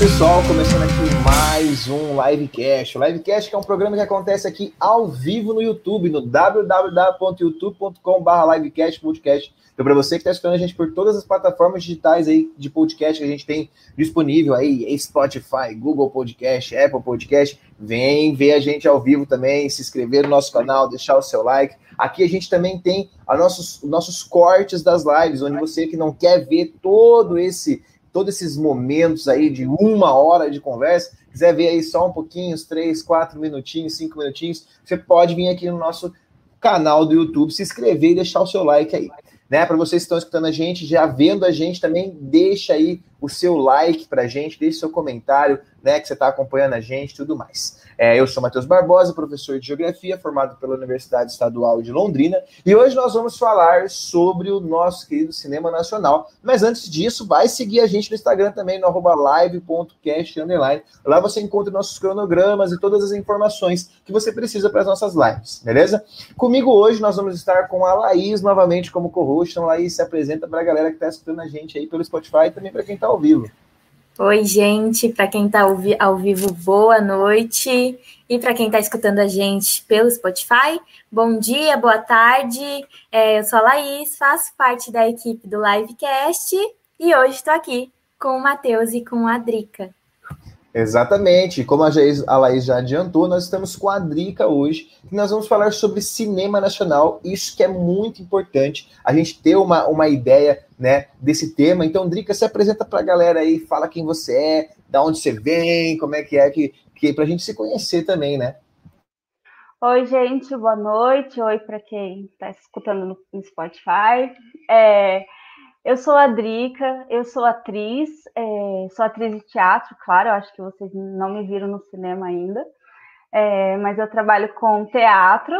Pessoal. Começando aqui mais um Livecast. O Livecast é um programa que acontece aqui ao vivo no YouTube, no www.youtube.com.br Livecast Podcast. Então, para você que está escutando a gente por todas as plataformas digitais aí de podcast que a gente tem disponível aí, Spotify, Google Podcast, Apple Podcast, vem ver a gente ao vivo também, se inscrever no nosso canal, deixar o seu like. Aqui a gente também tem os nossos, nossos cortes das lives, onde você que não quer ver todo esse todos esses momentos aí de uma hora de conversa, quiser ver aí só um pouquinho, uns três, quatro minutinhos, cinco minutinhos, você pode vir aqui no nosso canal do YouTube, se inscrever e deixar o seu like aí né? Para vocês que estão escutando a gente, já vendo a gente também, deixa aí o seu like para gente, deixe seu comentário, né, que você está acompanhando a gente, tudo mais. É, eu sou Matheus Barbosa, professor de Geografia, formado pela Universidade Estadual de Londrina, e hoje nós vamos falar sobre o nosso querido cinema nacional. Mas antes disso, vai seguir a gente no Instagram também, no arroba live.cast, Lá você encontra nossos cronogramas e todas as informações que você precisa para as nossas lives, beleza? Comigo hoje nós vamos estar com a Laís novamente como co-host. Então, Laís se apresenta para a galera que está escutando a gente aí pelo Spotify e também para quem está ao vivo. Oi, gente, para quem está ao vivo, boa noite. E para quem está escutando a gente pelo Spotify, bom dia, boa tarde. É, eu sou a Laís, faço parte da equipe do Livecast e hoje estou aqui com o Matheus e com a Drica. Exatamente. Como a, a Laís já adiantou, nós estamos com a Drica hoje e nós vamos falar sobre cinema nacional. Isso que é muito importante, a gente ter uma, uma ideia né, desse tema. Então, Drica, se apresenta para a galera aí, fala quem você é, da onde você vem, como é que é, que, que para a gente se conhecer também, né? Oi, gente, boa noite. Oi para quem está escutando no Spotify. É, eu sou a Drica, eu sou atriz, é, sou atriz de teatro, claro, eu acho que vocês não me viram no cinema ainda, é, mas eu trabalho com teatro.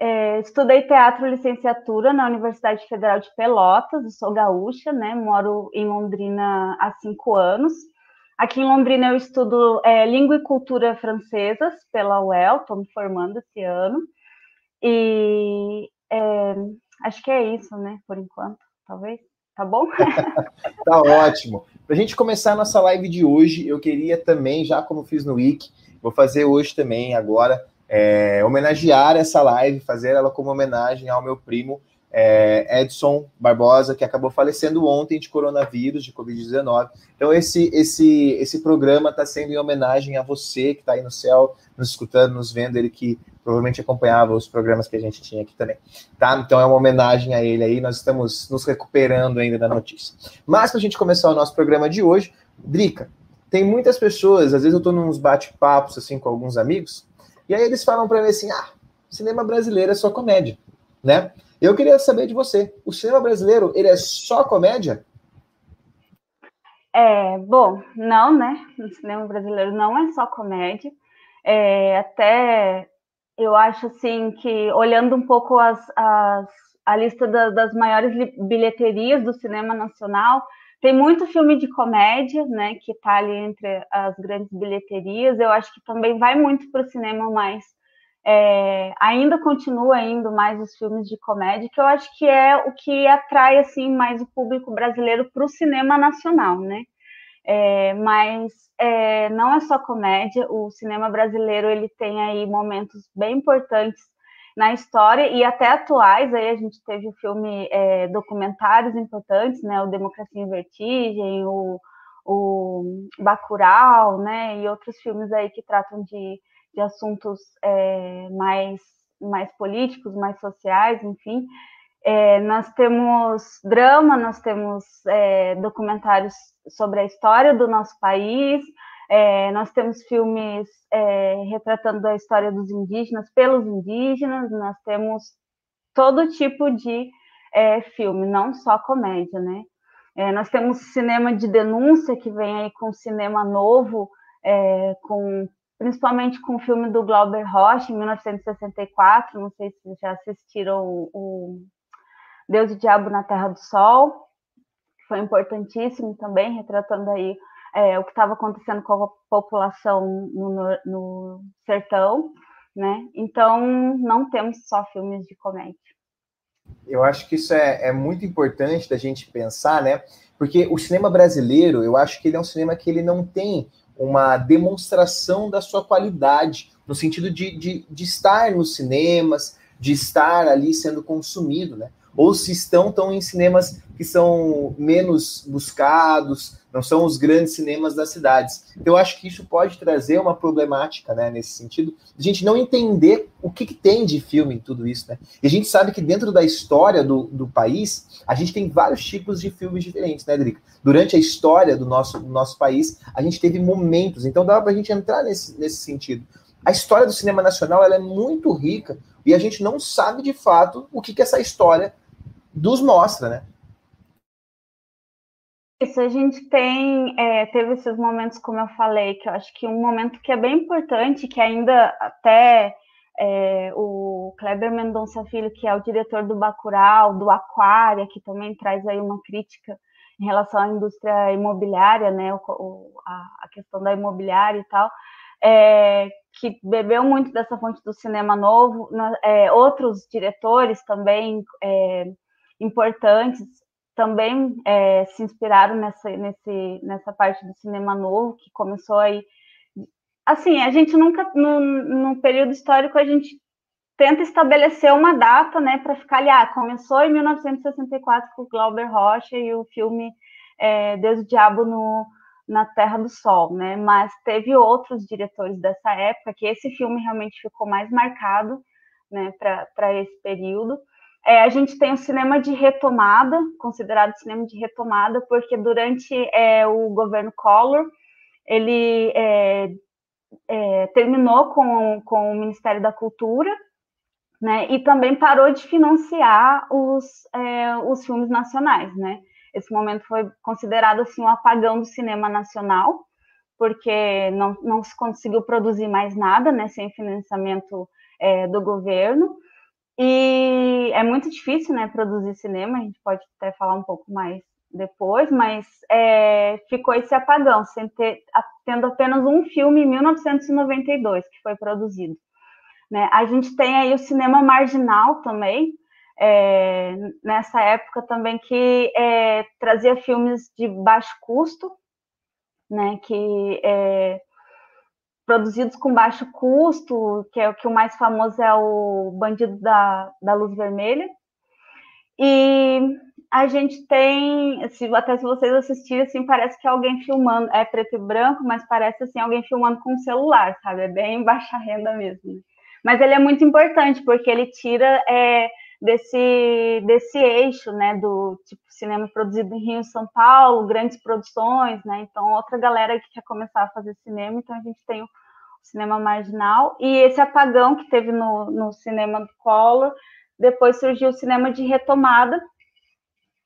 É, estudei teatro licenciatura na Universidade Federal de Pelotas, sou gaúcha, né? Moro em Londrina há cinco anos. Aqui em Londrina eu estudo é, língua e cultura francesas pela UEL, estou me formando esse ano. E é, acho que é isso, né? Por enquanto, talvez tá bom? tá ótimo. Para a gente começar a nossa live de hoje, eu queria também, já como fiz no Wiki, vou fazer hoje também, agora, é, homenagear essa live, fazer ela como homenagem ao meu primo é, Edson Barbosa, que acabou falecendo ontem de coronavírus, de Covid-19. Então, esse, esse, esse programa está sendo em homenagem a você que está aí no céu, nos escutando, nos vendo, ele que provavelmente acompanhava os programas que a gente tinha aqui também. Tá? Então, é uma homenagem a ele aí, nós estamos nos recuperando ainda da notícia. Mas, para a gente começar o nosso programa de hoje, Drica, tem muitas pessoas, às vezes eu estou nos bate-papos assim com alguns amigos, e aí eles falam para mim assim: ah, cinema brasileiro é só comédia, né? Eu queria saber de você, o cinema brasileiro, ele é só comédia? É, bom, não, né? O cinema brasileiro não é só comédia. É, até eu acho assim que olhando um pouco as, as a lista da, das maiores bilheterias do cinema nacional, tem muito filme de comédia, né, que está ali entre as grandes bilheterias. Eu acho que também vai muito para o cinema mais é, ainda continua indo mais os filmes de comédia, que eu acho que é o que atrai assim mais o público brasileiro para o cinema nacional, né? É, mas é, não é só comédia, o cinema brasileiro ele tem aí momentos bem importantes na história e até atuais. Aí a gente teve o filme é, documentários importantes, né? O Democracia em Vertigem, o, o Bacurau, né? E outros filmes aí que tratam de de assuntos é, mais, mais políticos, mais sociais, enfim. É, nós temos drama, nós temos é, documentários sobre a história do nosso país, é, nós temos filmes é, retratando a história dos indígenas pelos indígenas, nós temos todo tipo de é, filme, não só comédia, né? nós temos cinema de denúncia que vem aí com cinema novo, com principalmente com o filme do Glauber Rocha, em 1964, não sei se já assistiram o Deus e o Diabo na Terra do Sol, que foi importantíssimo também, retratando aí é, o que estava acontecendo com a população no, no, sertão, né? Então, não temos só filmes de comédia. Eu acho que isso é, é muito importante da gente pensar, né? Porque o cinema brasileiro, eu acho que ele é um cinema que ele não tem uma demonstração da sua qualidade, no sentido de, de, de estar nos cinemas, de estar ali sendo consumido, né? Ou se estão tão em cinemas que são menos buscados, não são os grandes cinemas das cidades. Então, eu acho que isso pode trazer uma problemática, né, nesse sentido, a gente não entender o que, que, tem de filme em tudo isso, né? E a gente sabe que dentro da história do, do país, a gente tem vários tipos de filmes diferentes, né, Drica? Durante a história do nosso, do nosso país, a gente teve momentos, então dá para a gente entrar nesse, nesse sentido. A história do cinema nacional ela é muito rica e a gente não sabe de fato o que, que essa história nos mostra, né? Isso, a gente tem, é, teve esses momentos, como eu falei, que eu acho que um momento que é bem importante, que ainda até é, o Kleber Mendonça Filho, que é o diretor do Bacurau, do Aquária, que também traz aí uma crítica em relação à indústria imobiliária, né, o, o, a, questão da imobiliária e tal, é, que bebeu muito dessa fonte do cinema novo, é, outros diretores também é, importantes também é, se inspiraram nessa, nesse, nessa parte do cinema novo, que começou aí. Assim, a gente nunca, no, período histórico, a gente tenta estabelecer uma data, né, para ficar ali, ah, começou em 1964 com o Glauber Rocha e o filme é, Deus o Diabo no, na Terra do Sol, né, mas teve outros diretores dessa época que esse filme realmente ficou mais marcado, né, para esse período. É, a gente tem o cinema de retomada, considerado cinema de retomada, porque durante é, o governo Collor, ele é, é, terminou com, com o Ministério da Cultura, né, e também parou de financiar os, é, os filmes nacionais, né. Esse momento foi considerado assim um apagão do cinema nacional, porque não, não se conseguiu produzir mais nada, né, sem financiamento é, do governo. E é muito difícil, né, produzir cinema, a gente pode até falar um pouco mais depois, mas é, ficou esse apagão, sem ter, tendo apenas um filme em 1992 que foi produzido. Né? A gente tem aí o cinema marginal também, é, nessa época também que é, trazia filmes de baixo custo, né, que é, produzidos com baixo custo, que é o que o mais famoso é o Bandido da, da Luz Vermelha. E a gente tem, se, até se vocês assistirem, assim, parece que é alguém filmando, é preto e branco, mas parece assim alguém filmando com um celular, sabe? É bem baixa renda mesmo. Mas ele é muito importante porque ele tira é, desse desse eixo, né, do tipo cinema produzido em Rio e São Paulo, grandes produções, né? Então outra galera que quer começar a fazer cinema, então a gente tem o cinema marginal e esse apagão que teve no, no cinema do Collor, depois surgiu o cinema de retomada,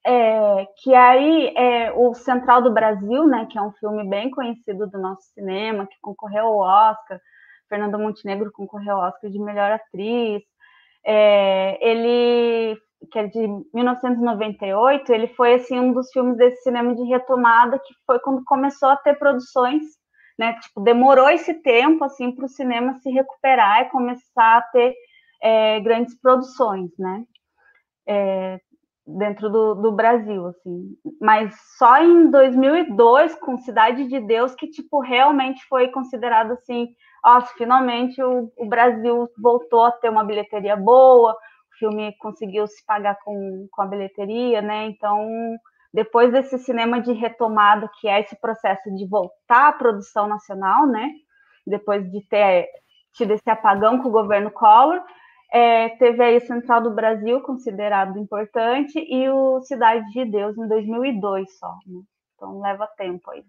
é, que aí é o Central do Brasil, né, que é um filme bem conhecido do nosso cinema, que concorreu ao Oscar, Fernanda Montenegro concorreu ao Oscar de melhor atriz, é, ele que é de 1998, ele foi assim um dos filmes desse cinema de retomada que foi quando começou a ter produções, né? Tipo, demorou esse tempo assim para o cinema se recuperar e começar a ter é, grandes produções, né? É, dentro do, do, Brasil, assim. Mas só em 2002, com Cidade de Deus, que, tipo, realmente foi considerado, assim, nossa, finalmente o, o Brasil voltou a ter uma bilheteria boa, o filme conseguiu se pagar com, com a bilheteria, né? Então, depois desse cinema de retomada, que é esse processo de voltar à produção nacional, né? Depois de ter tido esse apagão com o governo Collor, é, teve aí Central do Brasil, considerado importante, e o Cidade de Deus em 2002 só. Né? Então leva tempo aí.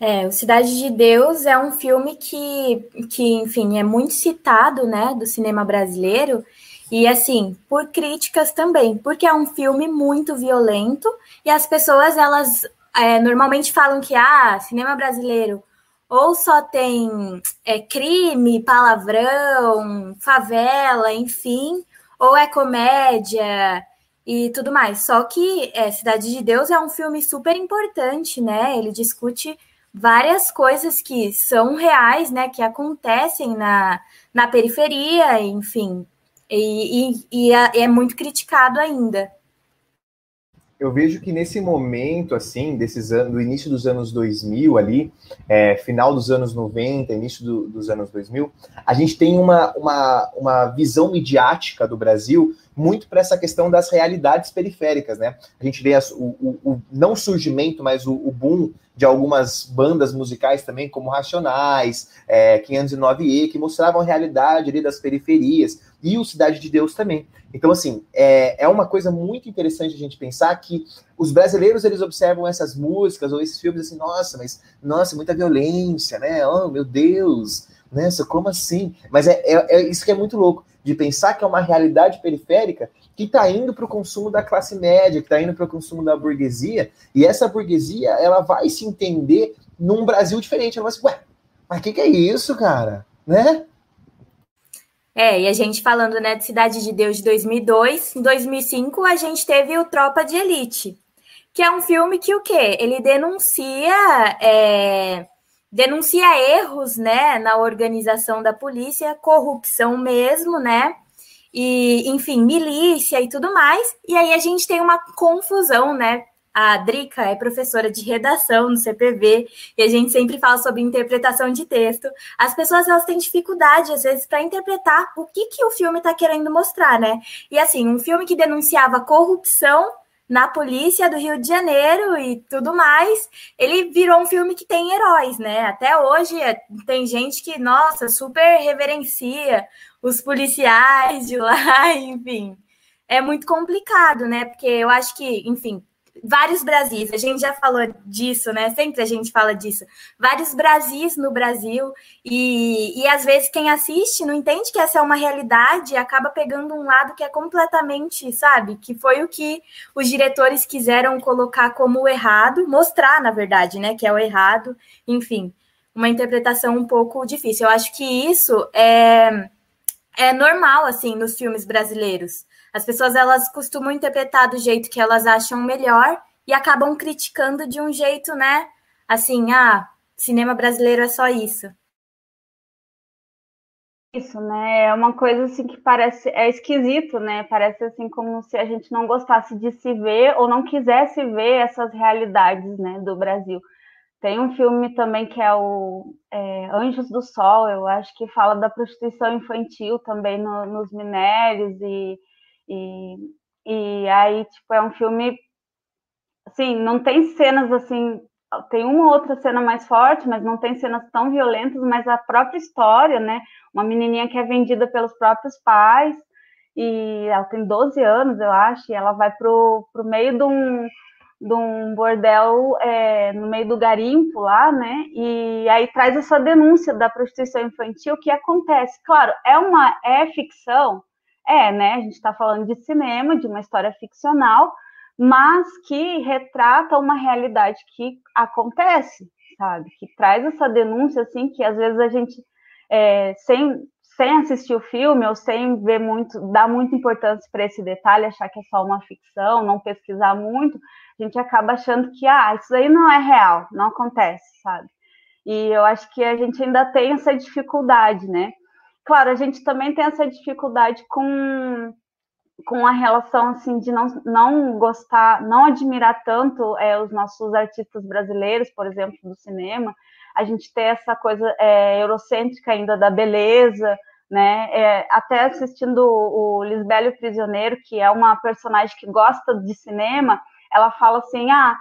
É, o Cidade de Deus é um filme que, que, enfim, é muito citado, né, do cinema brasileiro, e assim, por críticas também, porque é um filme muito violento, e as pessoas, elas é, normalmente falam que, ah, cinema brasileiro ou só tem é, crime, palavrão, favela, enfim, ou é comédia e tudo mais. Só que é, Cidade de Deus é um filme super importante, né? Ele discute várias coisas que são reais, né? Que acontecem na, na periferia, enfim. e, e, e é, é muito criticado ainda eu vejo que nesse momento, assim, desses anos, do início dos anos 2000 ali, é, final dos anos 90, início do, dos anos 2000, a gente tem uma, uma, uma visão midiática do Brasil muito para essa questão das realidades periféricas, né? A gente vê as, o, o, o, não surgimento, mas o, o, boom de algumas bandas musicais também, como Racionais, é, 509E, que mostravam a realidade ali das periferias, e o Cidade de Deus também. Então, assim, é, é uma coisa muito interessante a gente pensar que os brasileiros, eles observam essas músicas ou esses filmes assim, nossa, mas, nossa, muita violência, né? Oh, meu Deus, né? Como assim? Mas é, é, é isso que é muito louco de pensar que é uma realidade periférica que está indo para o consumo da classe média, que está indo para o consumo da burguesia, e essa burguesia ela vai se entender num Brasil diferente. Ela vai assim, ué, mas o que, que é isso, cara? Né? É, e a gente falando né, de Cidade de Deus de 2002, em 2005 a gente teve o Tropa de Elite, que é um filme que o quê? Ele denuncia é, denuncia erros, né, na organização da polícia, corrupção mesmo, né, e, enfim, milícia e tudo mais. E aí a gente tem uma confusão, né? A Drica é professora de redação no CPV e a gente sempre fala sobre interpretação de texto. As pessoas elas têm dificuldade às vezes para interpretar o que que o filme está querendo mostrar, né? E assim, um filme que denunciava corrupção na polícia do Rio de Janeiro e tudo mais, ele virou um filme que tem heróis, né? Até hoje é, tem gente que, nossa, super reverencia os policiais de lá, enfim. É muito complicado, né? Porque eu acho que, enfim, vários Brasis, a gente já falou disso, né? Sempre a gente fala disso. Vários Brasis no Brasil, e, e às vezes quem assiste não entende que essa é uma realidade e acaba pegando um lado que é completamente, sabe? Que foi o que os diretores quiseram colocar como o errado, mostrar, na verdade, né? Que é o errado, enfim, uma interpretação um pouco difícil. Eu acho que isso é, é normal, assim, nos filmes brasileiros as pessoas elas costumam interpretar do jeito que elas acham melhor e acabam criticando de um jeito, né? Assim, ah, cinema brasileiro é só isso. Isso, né? É uma coisa assim que parece é esquisito, né? Parece assim como se a gente não gostasse de se ver ou não quisesse ver essas realidades, né, do Brasil. Tem um filme também que é o é, Anjos do Sol, eu acho que fala da prostituição infantil também no, nos minérios e e, e aí, tipo, é um filme, assim, não tem cenas, assim, tem uma outra cena mais forte, mas não tem cenas tão violentas, mas a própria história, né? Uma menininha que é vendida pelos próprios pais, e ela tem 12 anos, eu acho, e ela vai pro, pro meio de um, de um bordel é, no meio do garimpo lá, né? E aí traz essa denúncia da prostituição infantil que acontece. Claro, é uma é ficção, é, né? A gente está falando de cinema, de uma história ficcional, mas que retrata uma realidade que acontece, sabe? Que traz essa denúncia, assim, que às vezes a gente, é, sem, sem assistir o filme ou sem ver muito, dar muita importância para esse detalhe, achar que é só uma ficção, não pesquisar muito, a gente acaba achando que, ah, isso aí não é real, não acontece, sabe? E eu acho que a gente ainda tem essa dificuldade, né? Claro, a gente também tem essa dificuldade com, com a relação assim de não, não gostar, não admirar tanto é, os nossos artistas brasileiros, por exemplo, do cinema. A gente tem essa coisa é, eurocêntrica ainda da beleza, né? É, até assistindo o, o Lisbelo Prisioneiro, que é uma personagem que gosta de cinema, ela fala assim, ah,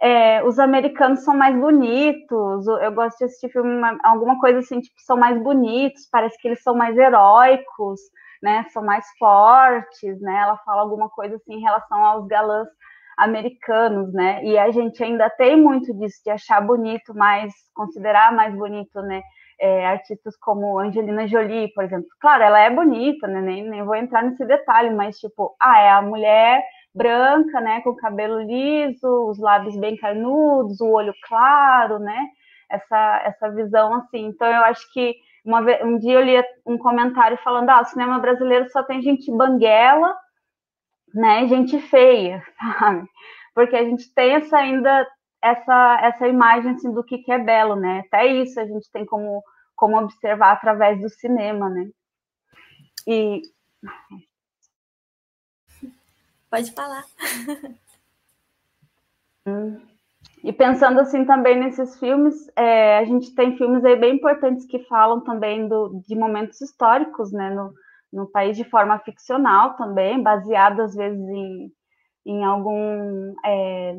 é, os americanos são mais bonitos, eu gosto de assistir filme, alguma coisa assim, tipo, são mais bonitos, parece que eles são mais heróicos, né, são mais fortes, né, ela fala alguma coisa assim em relação aos galãs americanos, né, e a gente ainda tem muito disso, de achar bonito, mais, considerar mais bonito, né, é, artistas como Angelina Jolie, por exemplo. Claro, ela é bonita, né, nem, nem vou entrar nesse detalhe, mas, tipo, ah, é a mulher branca, né, com cabelo liso, os lábios bem carnudos, o olho claro, né, essa, essa visão assim. Então, eu acho que uma, um dia eu li um comentário falando, ah, o cinema brasileiro só tem gente banguela, né, gente feia, sabe? Porque a gente tem essa ainda essa essa imagem assim, do que, que é belo, né? Até isso a gente tem como como observar através do cinema, né? E Pode falar. E pensando assim também nesses filmes, é, a gente tem filmes aí bem importantes que falam também do, de momentos históricos, né, no, no país de forma ficcional também, baseado às vezes em, em algum é,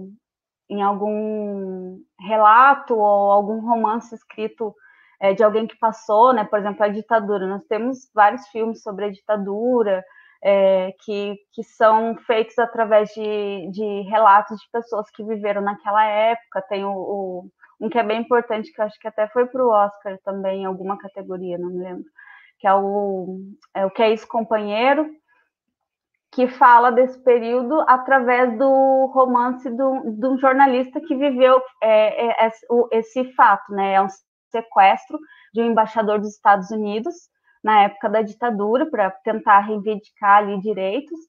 em algum relato ou algum romance escrito é, de alguém que passou, né? Por exemplo, a ditadura. Nós temos vários filmes sobre a ditadura é, que, que são feitos através de, de relatos de pessoas que viveram naquela época. Tem o, o um que é bem importante, que eu acho que até foi para o Oscar também, em alguma categoria, não me lembro, que é o, é o Que é Isso Companheiro, que fala desse período através do romance de um jornalista que viveu é, é esse fato, né? É um sequestro de um embaixador dos Estados Unidos na época da ditadura para tentar reivindicar ali direitos.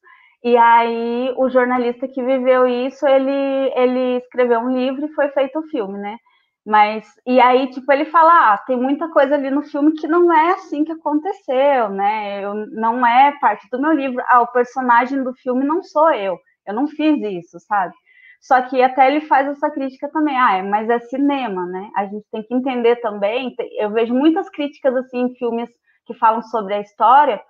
E aí o jornalista que viveu isso, ele ele escreveu um livro e foi feito o um filme, né? Mas e aí tipo ele fala, ah, tem muita coisa ali no filme que não é assim que aconteceu, né? Eu, não é parte do meu livro. Ah, o personagem do filme não sou eu. Eu não fiz isso, sabe? Só que até ele faz essa crítica também, ah, é, mas é cinema, né? A gente tem que entender também. Eu vejo muitas críticas assim em filmes que falam sobre a história,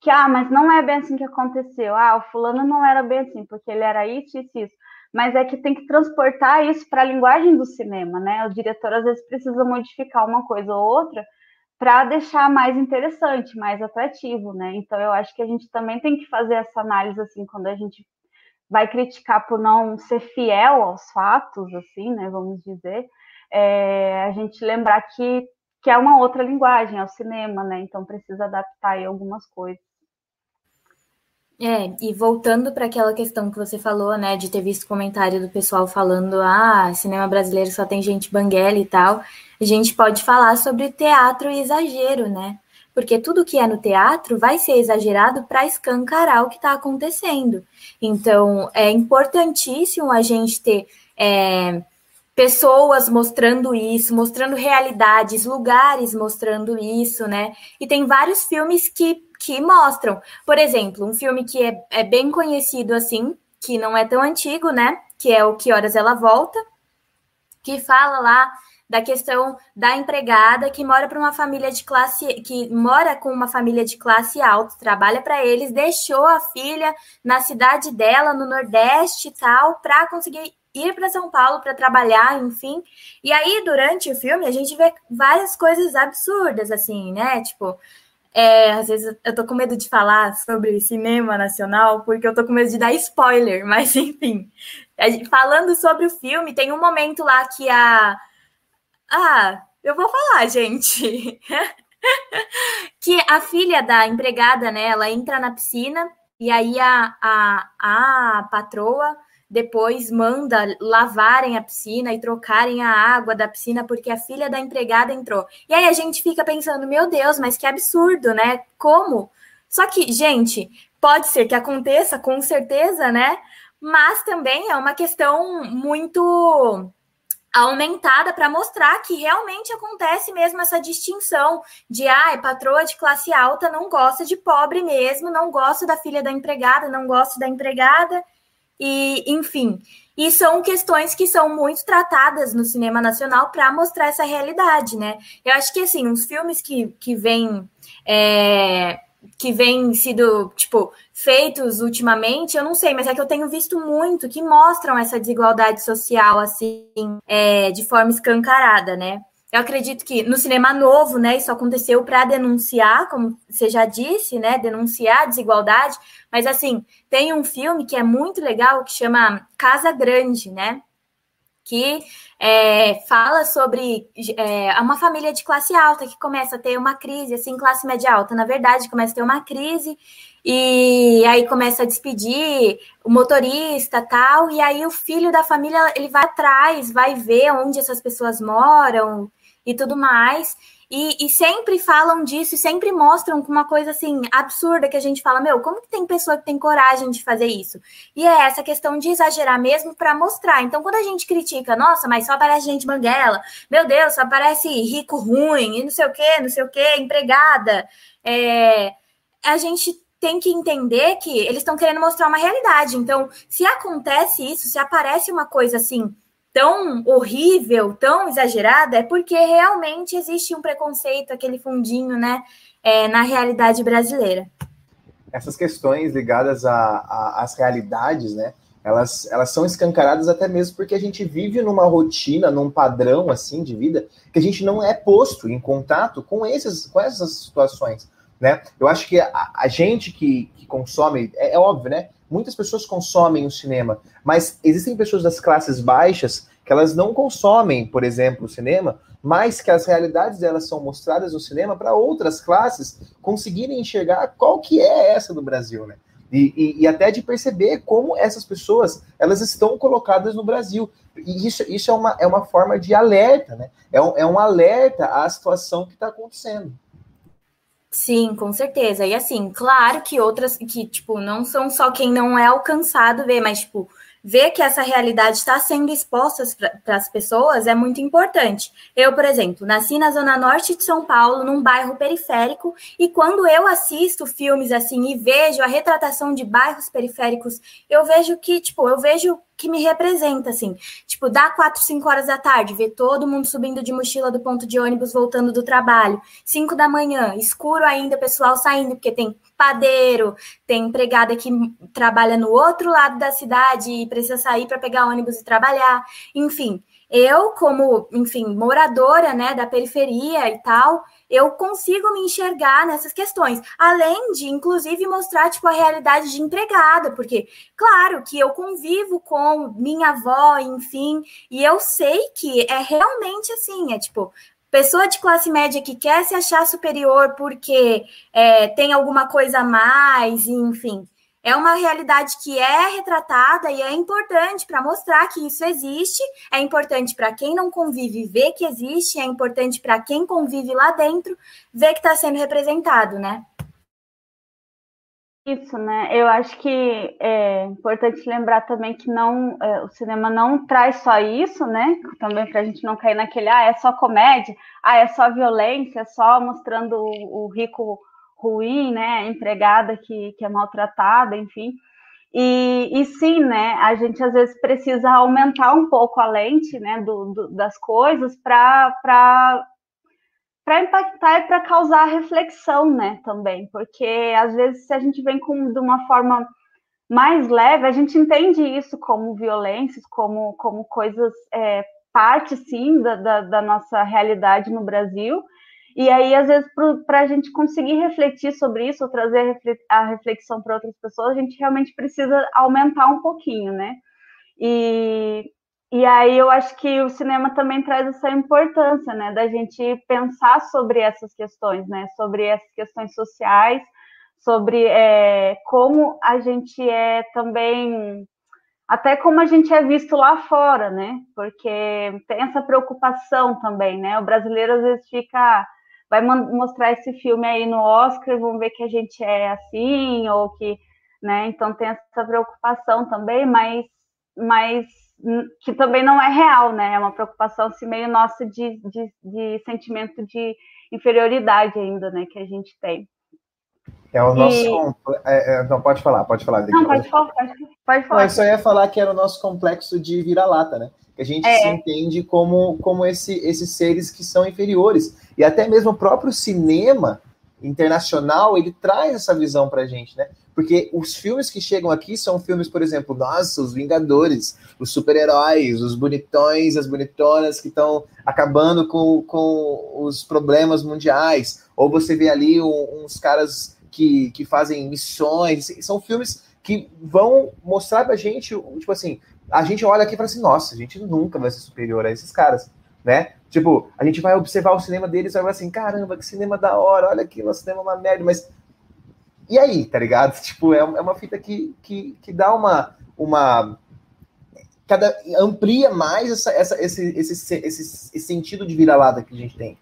que ah, mas não é bem assim que aconteceu. Ah, o fulano não era bem assim, porque ele era isso, isso, isso. Mas é que tem que transportar isso para a linguagem do cinema, né? O diretor às vezes precisa modificar uma coisa ou outra para deixar mais interessante, mais atrativo, né? Então eu acho que a gente também tem que fazer essa análise assim quando a gente vai criticar por não ser fiel aos fatos, assim, né? Vamos dizer, é, a gente lembrar que que é uma outra linguagem, é o cinema, né? Então precisa adaptar aí algumas coisas. É, e voltando para aquela questão que você falou, né, de ter visto comentário do pessoal falando, ah, cinema brasileiro só tem gente banguela e tal, a gente pode falar sobre teatro e exagero, né? Porque tudo que é no teatro vai ser exagerado para escancarar o que está acontecendo. Então, é importantíssimo a gente ter é, pessoas mostrando isso, mostrando realidades, lugares mostrando isso, né? E tem vários filmes que, que mostram. Por exemplo, um filme que é, é bem conhecido assim, que não é tão antigo, né? Que é o Que Horas Ela Volta, que fala lá da questão da empregada que mora para uma família de classe que mora com uma família de classe alta, trabalha para eles, deixou a filha na cidade dela no Nordeste e tal para conseguir ir para São Paulo para trabalhar, enfim. E aí, durante o filme, a gente vê várias coisas absurdas, assim, né? Tipo, é, às vezes eu tô com medo de falar sobre cinema nacional, porque eu tô com medo de dar spoiler, mas enfim. Falando sobre o filme, tem um momento lá que a. Ah, eu vou falar, gente. que a filha da empregada, né, ela entra na piscina e aí a, a, a patroa depois manda lavarem a piscina e trocarem a água da piscina porque a filha da empregada entrou. E aí a gente fica pensando, meu Deus, mas que absurdo, né? Como? Só que, gente, pode ser que aconteça, com certeza, né? Mas também é uma questão muito aumentada para mostrar que realmente acontece mesmo essa distinção de ah, patroa de classe alta não gosta de pobre mesmo, não gosta da filha da empregada, não gosta da empregada e, enfim, e são questões que são muito tratadas no cinema nacional para mostrar essa realidade, né? Eu acho que, assim, os filmes que, que vêm... É, que vêm sido, tipo, feitos ultimamente, eu não sei, mas é que eu tenho visto muito que mostram essa desigualdade social, assim, é, de forma escancarada, né? Eu acredito que no cinema novo, né, isso aconteceu para denunciar, como você já disse, né, denunciar a desigualdade, mas assim, tem um filme que é muito legal que chama Casa Grande, né? Que é, fala sobre é, uma família de classe alta que começa a ter uma crise, assim, classe média alta, na verdade, começa a ter uma crise e aí começa a despedir o motorista tal, e aí o filho da família ele vai atrás, vai ver onde essas pessoas moram, e tudo mais. E, e, sempre falam disso e sempre mostram uma coisa assim absurda que a gente fala, meu, como que tem pessoa que tem coragem de fazer isso? E é essa questão de exagerar mesmo para mostrar. Então, quando a gente critica, nossa, mas só aparece gente banguela, meu Deus, só aparece rico ruim, e não sei o quê, não sei o quê, empregada, é, a gente tem que entender que eles estão querendo mostrar uma realidade. Então, se acontece isso, se aparece uma coisa assim tão horrível, tão exagerada, é porque realmente existe um preconceito, aquele fundinho, né, é, na realidade brasileira. Essas questões ligadas às realidades, né, elas, elas são escancaradas até mesmo porque a gente vive numa rotina, num padrão assim de vida, que a gente não é posto em contato com, esses, com essas situações. Né? Eu acho que a, a gente que, que consome, é, é, óbvio, né? Muitas pessoas consomem o cinema, mas existem pessoas das classes baixas que elas não consomem, por exemplo, o cinema, mas que as realidades delas são mostradas no cinema para outras classes conseguirem enxergar qual que é essa do Brasil, né? E, e, e, até de perceber como essas pessoas elas estão colocadas no Brasil. E isso, isso é, uma, é uma forma de alerta, né? É um, é um alerta à situação que está acontecendo. Sim, com certeza. E assim, claro que outras que, tipo, não são só quem não é alcançado ver, mas, tipo, ver que essa realidade está sendo exposta para as pessoas é muito importante. Eu, por exemplo, nasci na zona norte de São Paulo, num bairro periférico, e quando eu assisto filmes assim e vejo a retratação de bairros periféricos, eu vejo que, tipo, eu vejo que me representa, assim. Tipo, dá quatro, cinco horas da tarde, ver todo mundo subindo de mochila do ponto de ônibus voltando do trabalho. Cinco da manhã, escuro ainda, pessoal saindo, porque tem padeiro, tem empregada que trabalha no outro lado da cidade e precisa sair para pegar ônibus e trabalhar. Enfim, eu, como, enfim, moradora, né, da periferia e tal, eu consigo me enxergar nessas questões, além de, inclusive, mostrar tipo a realidade de empregada, porque, claro, que eu convivo com minha avó, enfim, e eu sei que é realmente assim, é tipo pessoa de classe média que quer se achar superior porque é, tem alguma coisa a mais, enfim é uma realidade que é retratada e é importante para mostrar que isso existe, é importante para quem não convive ver que existe, é importante para quem convive lá dentro ver que está sendo representado, né? Isso, né? Eu acho que é importante lembrar também que não, é, o cinema não traz só isso, né? Também para a gente não cair naquele, ah, é só comédia, ah, é só violência, só mostrando o, o rico ruim, né? Empregada que, que é maltratada, enfim. E, e sim, né? A gente às vezes precisa aumentar um pouco a lente, né? Do, do das coisas para impactar e para causar reflexão, né? Também, porque às vezes se a gente vem com de uma forma mais leve, a gente entende isso como violências, como, como coisas, é, parte sim da, da, da nossa realidade no Brasil, e aí, às vezes, para a gente conseguir refletir sobre isso, ou trazer a reflexão para outras pessoas, a gente realmente precisa aumentar um pouquinho, né? E, e aí eu acho que o cinema também traz essa importância, né? Da gente pensar sobre essas questões, né? Sobre essas questões sociais, sobre é, como a gente é também até como a gente é visto lá fora, né? Porque tem essa preocupação também, né? O brasileiro às vezes fica vai mostrar esse filme aí no Oscar, vão ver que a gente é assim, ou que, né, então tem essa preocupação também, mas, mas que também não é real, né, é uma preocupação assim, meio nossa de, de, de sentimento de inferioridade ainda, né, que a gente tem. É o nosso. E... É, é, não, pode falar, pode falar. Não, pode falar, pode, falar. Não, eu só ia falar que era o nosso complexo de vira-lata, né? Que a gente é. se entende como, como esse, esses seres que são inferiores. E até mesmo o próprio cinema internacional, ele traz essa visão pra gente, né? Porque os filmes que chegam aqui são filmes, por exemplo, nossa, os Vingadores, os super-heróis, os bonitões, as bonitonas que estão acabando com, com os problemas mundiais. Ou você vê ali um, uns caras que, que fazem missões. São filmes que vão mostrar pra gente, tipo assim, a gente olha aqui e fala assim, nossa, a gente nunca vai ser superior a esses caras né? Tipo, a gente vai observar o cinema deles e vai falar assim, caramba, que cinema da hora, olha aqui, o cinema é uma merda, mas e aí, tá ligado? Tipo, é, é uma fita que, que, que dá uma, uma cada amplia mais essa, essa, esse, esse, esse, esse sentido de vira-lata que a gente tem.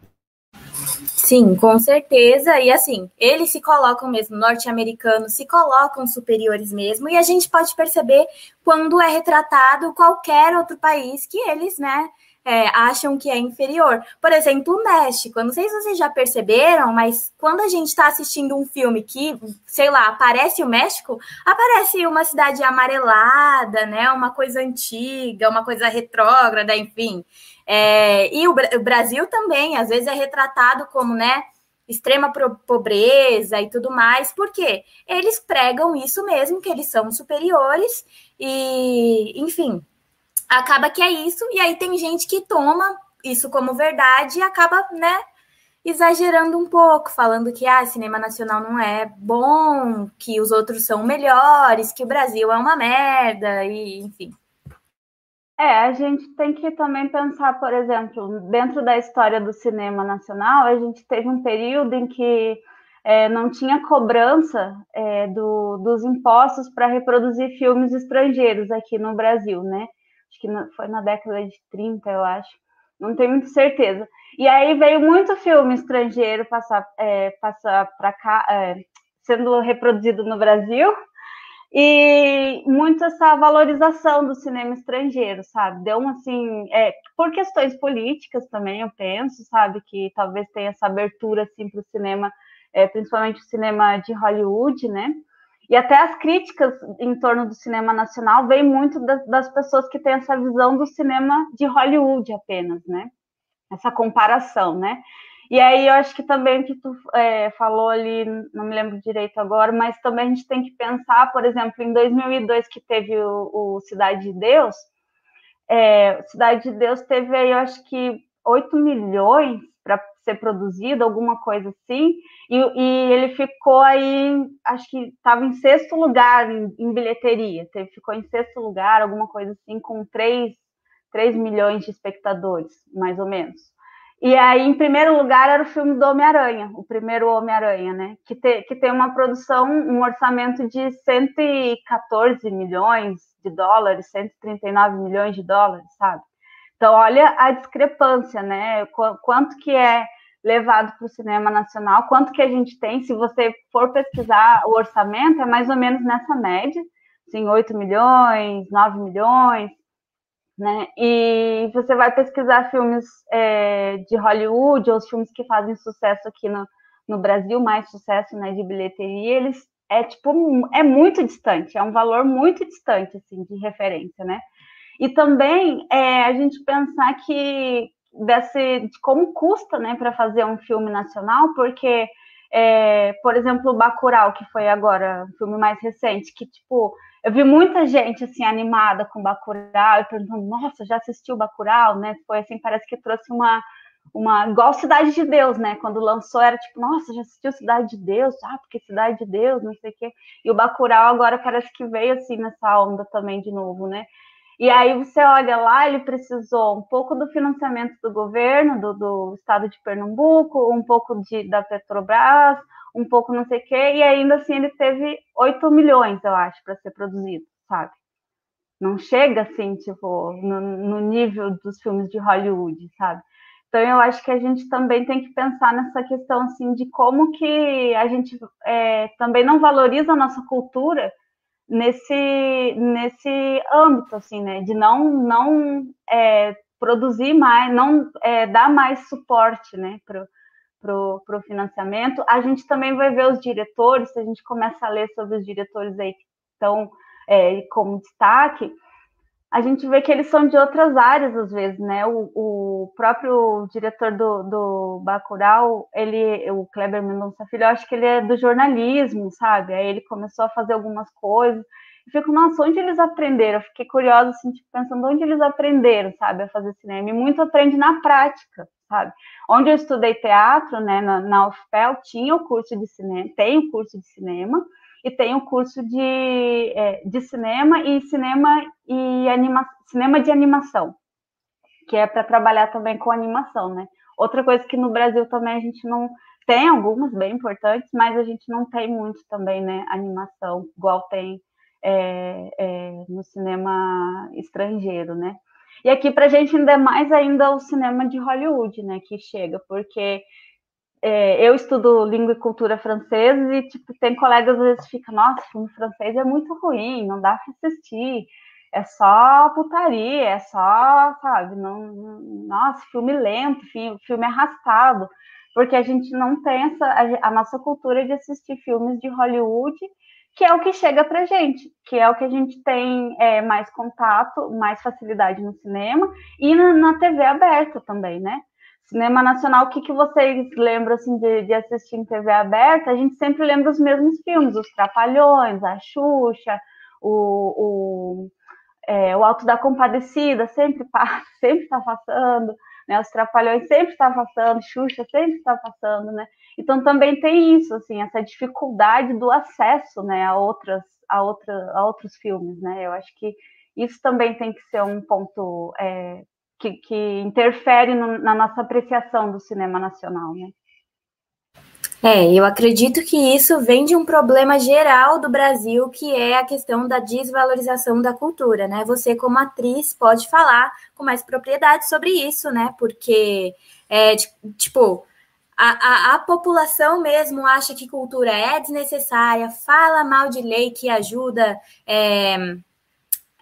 Sim, com certeza. E assim, eles se colocam mesmo, norte-americanos se colocam superiores mesmo, e a gente pode perceber quando é retratado qualquer outro país que eles, né, é, acham que é inferior. Por exemplo, o México. Eu não sei se vocês já perceberam, mas quando a gente está assistindo um filme que, sei lá, aparece o México, aparece uma cidade amarelada, né? Uma coisa antiga, uma coisa retrógrada, enfim. É, e o, o Brasil também, às vezes, é retratado como, né? extrema pobreza e tudo mais, porque eles pregam isso mesmo, que eles são superiores, e, enfim, acaba que é isso, e aí tem gente que toma isso como verdade e acaba, né, exagerando um pouco, falando que ah, cinema nacional não é bom, que os outros são melhores, que o Brasil é uma merda, e enfim. É, a gente tem que também pensar, por exemplo, dentro da história do cinema nacional, a gente teve um período em que é, não tinha cobrança é, do, dos impostos para reproduzir filmes estrangeiros aqui no Brasil, né? Que foi na década de 30, eu acho, não tenho muita certeza. E aí veio muito filme estrangeiro passar, é, passar para cá, é, sendo reproduzido no Brasil, e muito essa valorização do cinema estrangeiro, sabe? Deu assim, é, por questões políticas também, eu penso, sabe, que talvez tenha essa abertura assim para o cinema, é, principalmente o cinema de Hollywood, né? E até as críticas em torno do cinema nacional vêm muito das, das, pessoas que têm essa visão do cinema de Hollywood apenas, né? Essa comparação, né? E aí eu acho que também que tu é, falou ali, não me lembro direito agora, mas também a gente tem que pensar, por exemplo, em 2002 que teve o, o Cidade de Deus, é, Cidade de Deus teve aí, eu acho que 8 milhões ser produzido, alguma coisa assim, e, e, ele ficou aí, acho que estava em sexto lugar em, em bilheteria, ficou em sexto lugar, alguma coisa assim, com 3, 3 milhões de espectadores, mais ou menos. E aí, em primeiro lugar, era o filme do Homem-Aranha, o primeiro Homem-Aranha, né? Que, te, que tem uma produção, um orçamento de 114 milhões de dólares, 139 milhões de dólares, sabe? Então, olha a discrepância, né? Quanto que é levado para o cinema nacional, quanto que a gente tem, se você for pesquisar o orçamento, é mais ou menos nessa média, assim, 8 milhões, 9 milhões, né? E você vai pesquisar filmes é, de Hollywood, ou os filmes que fazem sucesso aqui no, no Brasil, mais sucesso né, de bilheteria, eles é tipo, é muito distante, é um valor muito distante, assim, de referência, né? E também é, a gente pensar que desse, de como custa né, para fazer um filme nacional, porque, é, por exemplo, o Bacurau, que foi agora um filme mais recente, que, tipo, eu vi muita gente, assim, animada com Bacurau, e perguntando, nossa, já assistiu Bacurau, né? Foi, assim, parece que trouxe uma, uma, igual Cidade de Deus, né? Quando lançou, era tipo, nossa, já assistiu Cidade de Deus? Ah, porque Cidade de Deus, não sei o quê. E o Bacurau agora parece que veio, assim, nessa onda também de novo, né? E aí você olha lá, ele precisou um pouco do financiamento do governo, do, do estado de Pernambuco, um pouco de, da Petrobras, um pouco não sei o quê, e ainda assim ele teve 8 milhões, eu acho, para ser produzido, sabe? Não chega assim, tipo, no, no nível dos filmes de Hollywood, sabe? Então eu acho que a gente também tem que pensar nessa questão assim de como que a gente é, também não valoriza a nossa cultura nesse, nesse âmbito, assim, né? De não, não é, produzir mais, não é, dar mais suporte, né? Pro, pro, pro financiamento. A gente também vai ver os diretores, se a gente começa a ler sobre os diretores aí que estão é, como destaque, a gente vê que eles são de outras áreas, às vezes, né? O, o próprio diretor do, do Bacurau, ele, o Kleber Mendonça Filho, eu acho que ele é do jornalismo, sabe? Aí ele começou a fazer algumas coisas. Eu fico, nossa, onde eles aprenderam? Eu fiquei curiosa, assim, tipo, pensando onde eles aprenderam, sabe, a fazer cinema. E muito aprende na prática, sabe? Onde eu estudei teatro, né, na, na UFPEL, tinha o curso de cinema, tem o curso de cinema, e tem o curso de, é, de cinema e cinema e anima, cinema de animação, que é para trabalhar também com animação, né? Outra coisa que no Brasil também a gente não tem algumas bem importantes, mas a gente não tem muito também, né? Animação, igual tem é, é, no cinema estrangeiro, né? E aqui para a gente ainda é mais ainda o cinema de Hollywood, né? Que chega, porque é, eu estudo língua e cultura francesa e tipo, tem colegas às vezes que ficam, nossa, filme francês é muito ruim, não dá para assistir. é só putaria, é só, sabe, não, nossa, filme lento, filme arrastado, porque a gente não tem essa, a, a nossa cultura de assistir filmes de Hollywood, que é o que chega pra gente, que é o que a gente tem é, mais contato, mais facilidade no cinema e na, na TV aberta também, né? Cinema nacional, o que, que vocês lembram assim, de, de assistir em TV aberta? A gente sempre lembra os mesmos filmes, os Trapalhões, a Xuxa, o, o é, o Alto da Compadecida sempre passa, sempre está passando, né? Os Trapalhões sempre está passando, Xuxa sempre está passando, né? Então também tem isso, assim, essa dificuldade do acesso, né, a outras, a outra, a outros filmes, né? Eu acho que isso também tem que ser um ponto é, que, que, interfere no, na nossa apreciação do cinema nacional, né? É, eu acredito que isso vem de um problema geral do Brasil, que é a questão da desvalorização da cultura, né? Você, como atriz, pode falar com mais propriedade sobre isso, né? Porque, é, tipo, a, a, a, população mesmo acha que cultura é desnecessária, fala mal de lei que ajuda é,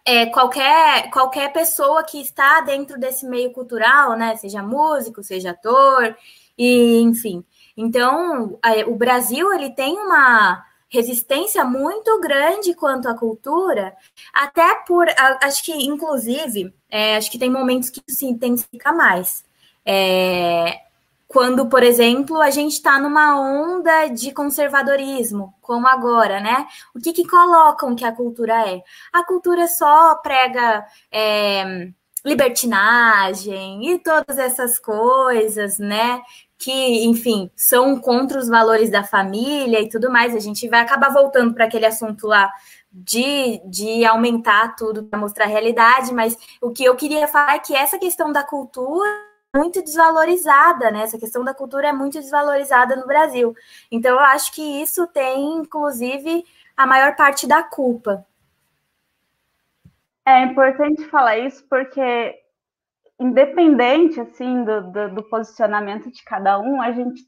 é, qualquer, qualquer pessoa que está dentro desse meio cultural, né? Seja músico, seja ator, e enfim. Então, o Brasil ele tem uma resistência muito grande quanto à cultura, até por, acho que, inclusive, é, acho que tem momentos que se intensifica mais. É, quando, por exemplo, a gente está numa onda de conservadorismo, como agora, né? O que, que colocam que a cultura é? A cultura só prega é, libertinagem e todas essas coisas, né? que, enfim, são contra os valores da família e tudo mais. A gente vai acabar voltando para aquele assunto lá de, de aumentar tudo para mostrar a realidade, mas o que eu queria falar é que essa questão da cultura muito desvalorizada, né? Essa questão da cultura é muito desvalorizada no Brasil. Então, eu acho que isso tem, inclusive, a maior parte da culpa. É importante falar isso porque independente assim do, do, do, posicionamento de cada um, a gente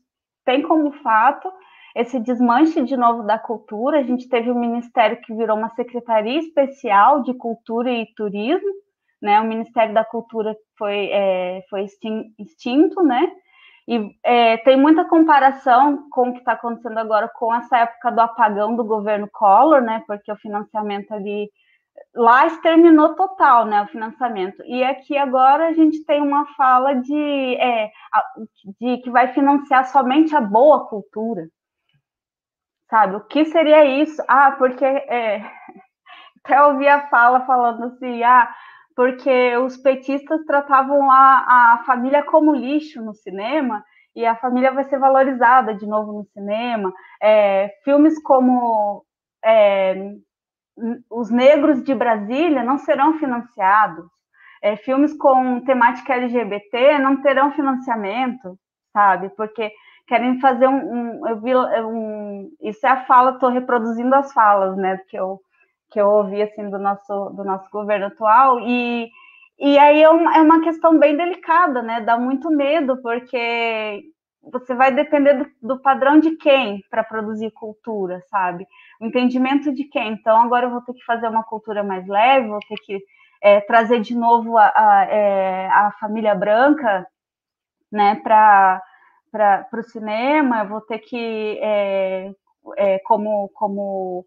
tem como fato esse desmanche de novo da cultura. A gente teve um ministério que virou uma secretaria especial de cultura e turismo, né? O Ministério da Cultura foi é, foi extinto, né? E é, tem muita comparação com o que está acontecendo agora com essa época do apagão do governo Collor, né? Porque o financiamento ali lá exterminou total né, o financiamento. E aqui agora a gente tem uma fala de, é, de que vai financiar somente a boa cultura. Sabe? O que seria isso? Ah, porque é, até ouvi a fala falando assim, ah, porque os petistas tratavam a, a família como lixo no cinema e a família vai ser valorizada de novo no cinema. É, filmes como é, os negros de Brasília não serão financiados. É, filmes com temática LGBT não terão financiamento, sabe? Porque querem fazer um, um eu vi um, isso é a fala, estou reproduzindo as falas, né? Que eu que eu ouvi assim do nosso do nosso governo atual e e aí é uma, é uma questão bem delicada, né? Dá muito medo porque você vai depender do, do padrão de quem para produzir cultura, sabe? O entendimento de quem. Então, agora eu vou ter que fazer uma cultura mais leve, vou ter que é, trazer de novo a, a, é, a família branca né, para o cinema, eu vou ter que, é, é, como, como,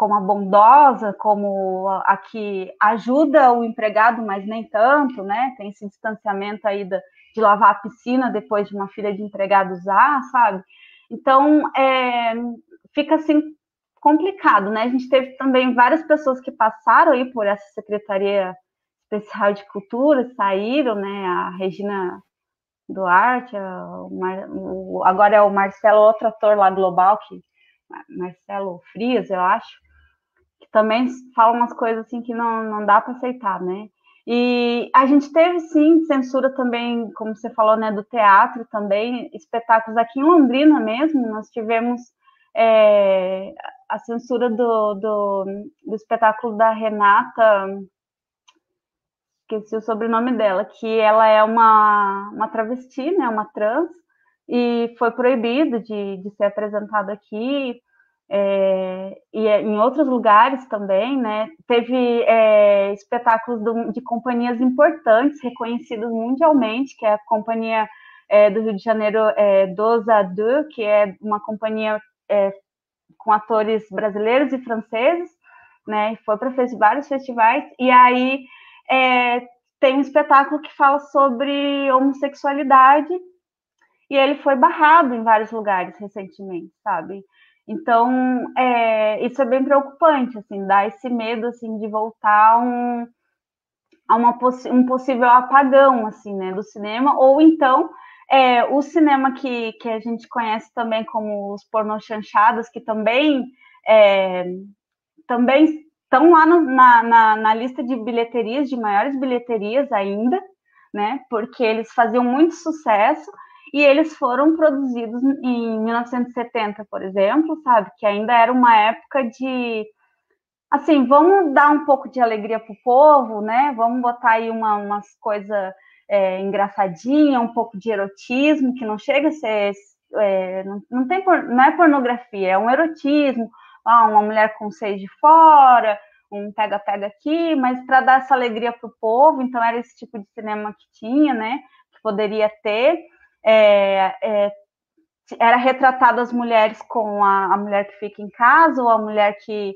como a bondosa, como a, que ajuda o empregado, mas nem tanto, né? Tem esse distanciamento aí da, de lavar a piscina depois de uma filha de empregado usar, sabe? Então, é, fica assim complicado, né? A gente teve também várias pessoas que passaram aí por essa Secretaria Especial de Cultura, saíram, né? A Regina Duarte, o Mar, o, agora é o Marcelo, outro ator lá global, que Marcelo Frias, eu acho, também fala umas coisas assim que não, não dá para aceitar, né? E a gente teve sim censura também, como você falou, né, do teatro também, espetáculos aqui em Londrina mesmo, nós tivemos é, a censura do, do, do, espetáculo da Renata, esqueci o sobrenome dela, que ela é uma, uma travesti, né, uma trans, e foi proibido de, de ser apresentado aqui. É, e em outros lugares também, né? Teve é, espetáculos do, de companhias importantes, reconhecidas mundialmente, que é a companhia é, do Rio de Janeiro, é, Dos a Deux, que é uma companhia é, com atores brasileiros e franceses, né? Foi para vários festivais, e aí é, tem um espetáculo que fala sobre homossexualidade, e ele foi barrado em vários lugares recentemente, sabe? Então, é, isso é bem preocupante, assim, dá esse medo, assim, de voltar um, a uma um possível apagão, assim, né, do cinema, ou então é, o cinema que, que a gente conhece também como os pornochanchados, que também é, também estão lá no, na, na, na, lista de bilheterias, de maiores bilheterias ainda, né, porque eles faziam muito sucesso, e eles foram produzidos em 1970, por exemplo, sabe? Que ainda era uma época de assim, vamos dar um pouco de alegria pro povo, né? Vamos botar aí uma, umas coisas é, engraçadinha, um pouco de erotismo, que não chega a ser. É, não, não, tem não é pornografia, é um erotismo, ah, uma mulher com seis de fora, um pega-pega aqui, mas para dar essa alegria pro povo, então era esse tipo de cinema que tinha, né? Que poderia ter é, é, era retratado as mulheres com a, a, mulher que fica em casa ou a mulher que,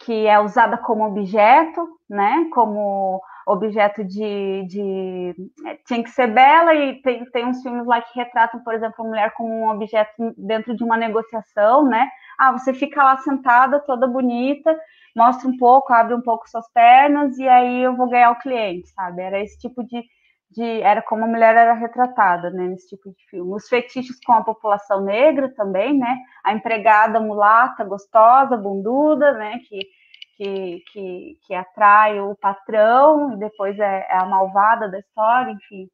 que é usada como objeto, né? Como objeto de, de é, tinha que ser bela e tem, tem uns filmes lá que retratam, por exemplo, a mulher como um objeto dentro de uma negociação, né? Ah, você fica lá sentada, toda bonita, mostra um pouco, abre um pouco suas pernas e aí eu vou ganhar o cliente, sabe? Era esse tipo de, de era como a mulher era retratada, né, nesse tipo de filme. Os fetiches com a população negra também, né, a empregada mulata, gostosa, bunduda, né, que, que, que, que atrai o patrão e depois é, é a malvada da história, enfim.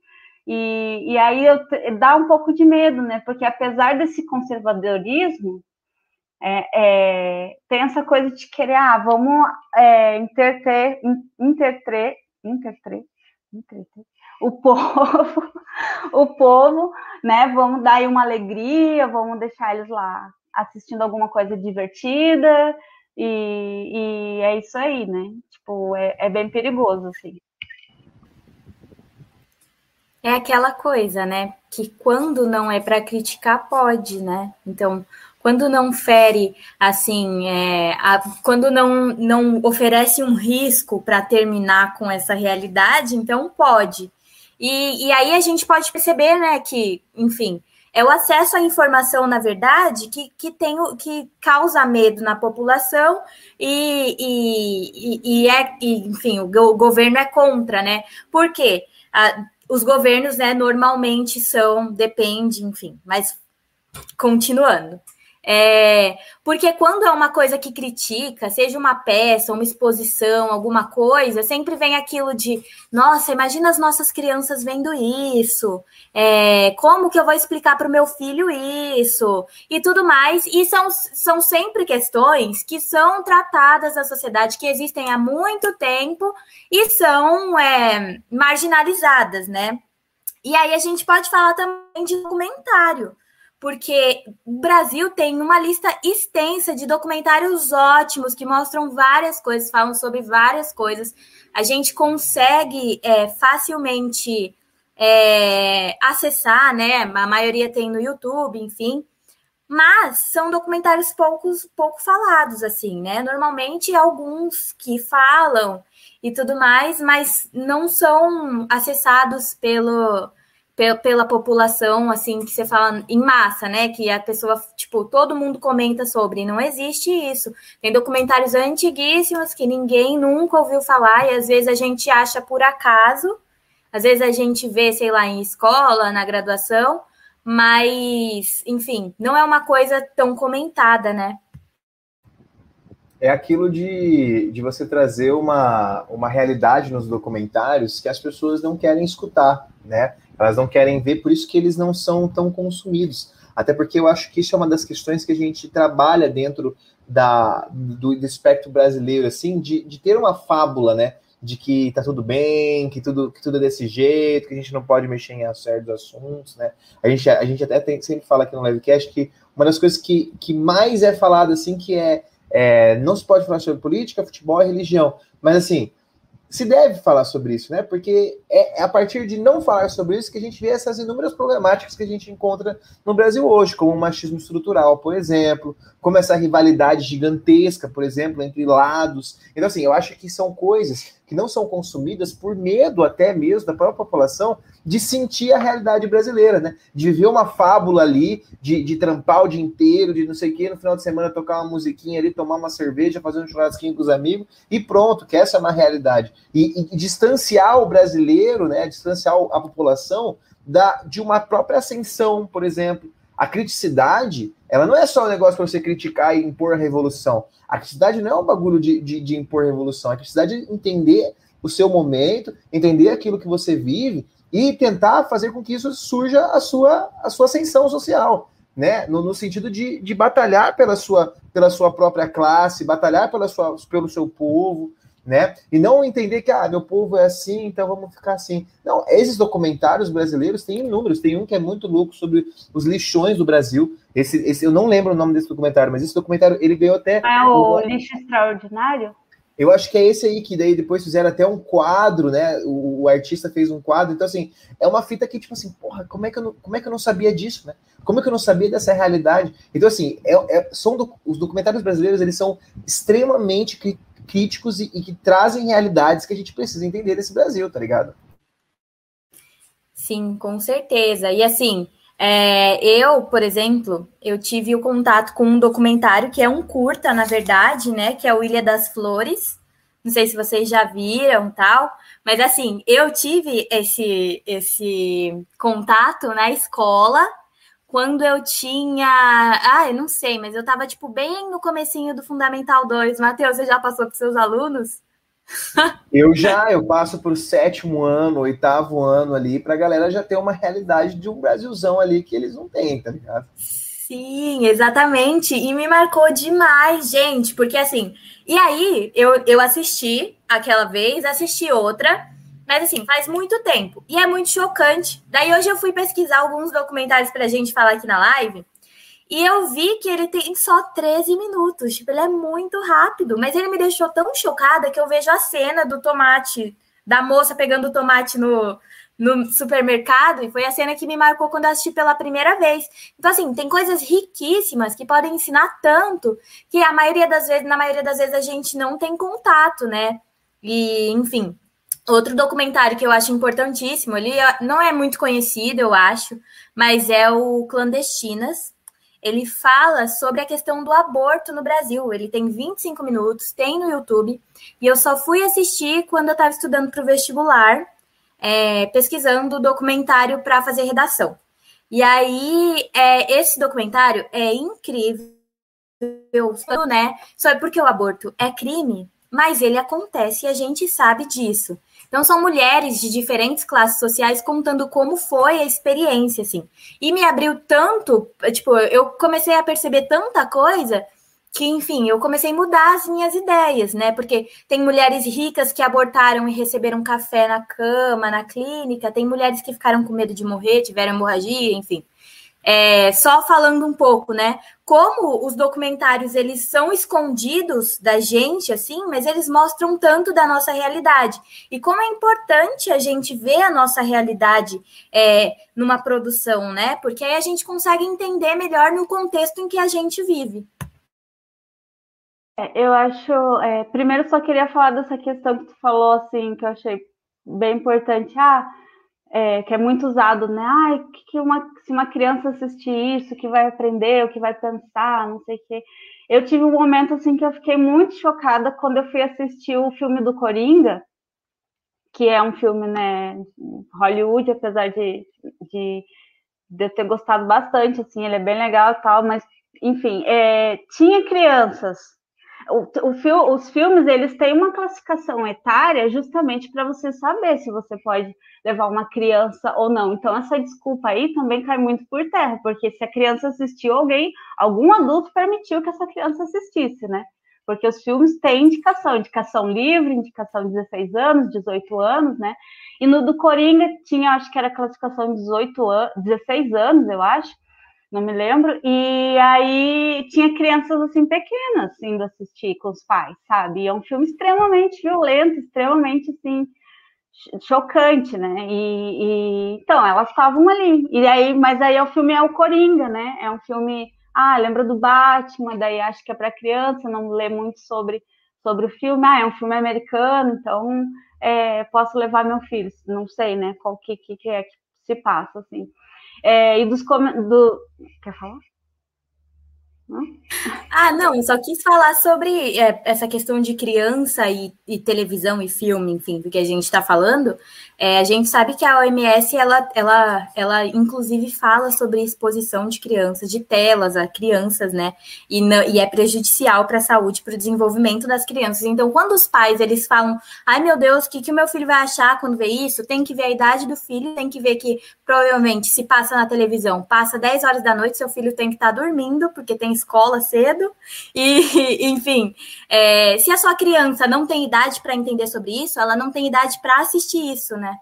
E, e aí eu, dá um pouco de medo, né, porque apesar desse conservadorismo, é, é, tem essa coisa de querer, ah, vamos é, interter, interter, interter, o povo, o povo, né? Vamos dar aí uma alegria, vamos deixar eles lá assistindo alguma coisa divertida e, e é isso aí, né? Tipo, é, é bem perigoso, assim. É aquela coisa, né? Que quando não é para criticar, pode, né? Então, quando não fere, assim, é, a, quando não, não oferece um risco para terminar com essa realidade, então pode. E, e aí a gente pode perceber, né, que, enfim, é o acesso à informação, na verdade, que, que, tem, que causa medo na população e, e, e é, e, enfim, o, o, governo é contra, né? Por quê? Ah, os governos, né, normalmente são, depende, enfim, mas continuando. É, porque quando é uma coisa que critica, seja uma peça, uma exposição, alguma coisa, sempre vem aquilo de, nossa, imagina as nossas crianças vendo isso, é, como que eu vou explicar para o meu filho isso, e tudo mais. E são, são sempre questões que são tratadas na sociedade, que existem há muito tempo e são é, marginalizadas, né? E aí a gente pode falar também de documentário porque o Brasil tem uma lista extensa de documentários ótimos que mostram várias coisas, falam sobre várias coisas. A gente consegue é, facilmente é, acessar, né? A maioria tem no YouTube, enfim. Mas são documentários poucos, pouco falados, assim, né? Normalmente alguns que falam e tudo mais, mas não são acessados pelo pela população, assim, que você fala em massa, né? Que a pessoa, tipo, todo mundo comenta sobre. Não existe isso. Tem documentários antiguíssimos que ninguém nunca ouviu falar e às vezes a gente acha por acaso. Às vezes a gente vê, sei lá, em escola, na graduação, mas, enfim, não é uma coisa tão comentada, né? É aquilo de, de você trazer uma, uma realidade nos documentários que as pessoas não querem escutar, né? Elas não querem ver, por isso que eles não são tão consumidos. Até porque eu acho que isso é uma das questões que a gente trabalha dentro da, do, do espectro brasileiro, assim, de, de ter uma fábula, né? de que tá tudo bem, que tudo, que tudo é desse jeito, que a gente não pode mexer em certos assuntos, né? A gente, a gente até tem, sempre fala aqui no livecast que uma das coisas que, que mais é falado assim que é, é não se pode falar sobre política, futebol e religião, mas assim se deve falar sobre isso, né? Porque é, é, a partir de não falar sobre isso que a gente vê essas inúmeras problemáticas que a gente encontra no Brasil hoje, como o machismo estrutural, por exemplo, como essa rivalidade gigantesca, por exemplo, entre lados. Então, assim, eu acho que são coisas que não são consumidas por medo até mesmo da própria população de sentir a realidade brasileira, né? De ver uma fábula ali, de, de trampar o dia inteiro, de não sei o quê, no final de semana tocar uma musiquinha ali, tomar uma cerveja, fazer um churrasquinho com os amigos e pronto, que essa é uma realidade. E, e, e distanciar o brasileiro, né? Distanciar a população da, de uma própria ascensão, por exemplo. A criticidade, ela não é só um negócio para você criticar e impor a revolução. A criticidade não é um bagulho de, de, de impor revolução. A criticidade é entender o seu momento, entender aquilo que você vive e tentar fazer com que isso surja a sua, a sua ascensão social, né? No, no sentido de, de batalhar pela sua, pela sua própria classe, batalhar pela sua, pelo seu povo, né? E não entender que, ah, meu povo é assim, então vamos ficar assim. Não, esses documentários brasileiros têm inúmeros. Tem um que é muito louco sobre os lixões do Brasil. Esse, esse eu não lembro o nome desse documentário, mas esse documentário ele ganhou até. É o, o Lixo Extraordinário? Eu acho que é esse aí que daí depois fizeram até um quadro, né? O, o, artista fez um quadro. Então, assim, é uma fita que, tipo assim, porra, como é que eu não, como é que eu não sabia disso, né? Como é que eu não sabia dessa realidade? Então, assim, é, é, são do, os documentários brasileiros, eles são extremamente críticos e, e que trazem realidades que a gente precisa entender desse Brasil, tá ligado? Sim, com certeza. E assim, é, eu, por exemplo, eu tive o contato com um documentário que é um curta, na verdade, né? Que é o Ilha das Flores. Não sei se vocês já viram tal, mas assim, eu tive esse esse contato na escola quando eu tinha, ah, eu não sei, mas eu tava tipo bem no comecinho do Fundamental 2. Matheus, você já passou para seus alunos? Eu já, eu passo o sétimo ano, oitavo ano ali, para a galera já ter uma realidade de um Brasilzão ali que eles não têm, tá ligado? Sim, exatamente. E me marcou demais, gente, porque assim. E aí, eu, eu assisti aquela vez, assisti outra, mas assim, faz muito tempo. E é muito chocante. Daí hoje eu fui pesquisar alguns documentários para a gente falar aqui na live. E eu vi que ele tem só 13 minutos. Tipo, ele é muito rápido. Mas ele me deixou tão chocada que eu vejo a cena do tomate, da moça pegando o tomate no, no supermercado. E foi a cena que me marcou quando eu assisti pela primeira vez. Então, assim, tem coisas riquíssimas que podem ensinar tanto que a maioria das vezes, na maioria das vezes, a gente não tem contato, né? E, enfim. Outro documentário que eu acho importantíssimo, ele não é muito conhecido, eu acho, mas é o Clandestinas, ele fala sobre a questão do aborto no Brasil. Ele tem 25 minutos, tem no YouTube, e eu só fui assistir quando eu estava estudando para o vestibular, é, pesquisando documentário para fazer redação. E aí, é, esse documentário é incrível, né? Só é porque o aborto é crime, mas ele acontece e a gente sabe disso. Então, são mulheres de diferentes classes sociais contando como foi a experiência, assim. E me abriu tanto, tipo, eu comecei a perceber tanta coisa que, enfim, eu comecei a mudar as minhas ideias, né? Porque tem mulheres ricas que abortaram e receberam café na cama, na clínica, tem mulheres que ficaram com medo de morrer, tiveram hemorragia, enfim. É, só falando um pouco, né? Como os documentários eles são escondidos da gente, assim, mas eles mostram tanto da nossa realidade. E como é importante a gente ver a nossa realidade é, numa produção, né? Porque aí a gente consegue entender melhor no contexto em que a gente vive. É, eu acho. É, primeiro, só queria falar dessa questão que tu falou, assim, que eu achei bem importante. Ah, é, que é muito usado, né? Ai, que uma, se uma criança assistir isso, que vai aprender, o que vai pensar, não sei o quê. Eu tive um momento assim que eu fiquei muito chocada quando eu fui assistir o filme do Coringa, que é um filme, né, Hollywood, apesar de, de, de eu ter gostado bastante, assim, ele é bem legal e tal, mas, enfim, é, tinha crianças o, o, os filmes eles têm uma classificação etária justamente para você saber se você pode levar uma criança ou não. Então essa desculpa aí também cai muito por terra, porque se a criança assistiu alguém, algum adulto permitiu que essa criança assistisse, né? porque os filmes têm indicação, indicação livre, indicação 16 anos, 18 anos, né? E no do Coringa tinha, acho que era classificação 18 anos, 16 anos, eu acho, não me lembro. E aí tinha crianças assim pequenas indo assistir com os pais, sabe? E é um filme extremamente violento, extremamente assim chocante, né? E, e então elas estavam ali. E aí, mas aí o filme é o Coringa, né? É um filme, ah, lembra do Batman, daí acho que é para criança, não lê muito sobre sobre o filme. Ah, é um filme americano, então é, posso levar meu filho. Não sei, né? Qual que, que é que se passa assim. É, e dos do quer falar? Ah, não, só quis falar sobre é, essa questão de criança e, e, televisão e filme, enfim, do que a gente está falando. É, a gente sabe que a OMS, ela, ela, ela inclusive fala sobre exposição de crianças, de telas a crianças, né? E, não, e é prejudicial para a saúde, para o desenvolvimento das crianças. Então, quando os pais eles falam, ai meu Deus, o que, que o meu filho vai achar quando vê isso? Tem que ver a idade do filho, tem que ver que provavelmente se passa na televisão, passa 10 horas da noite, seu filho tem que estar tá dormindo, porque tem escola cedo, e enfim, é, se a sua criança não tem idade para entender sobre isso, ela não tem idade para assistir isso, né?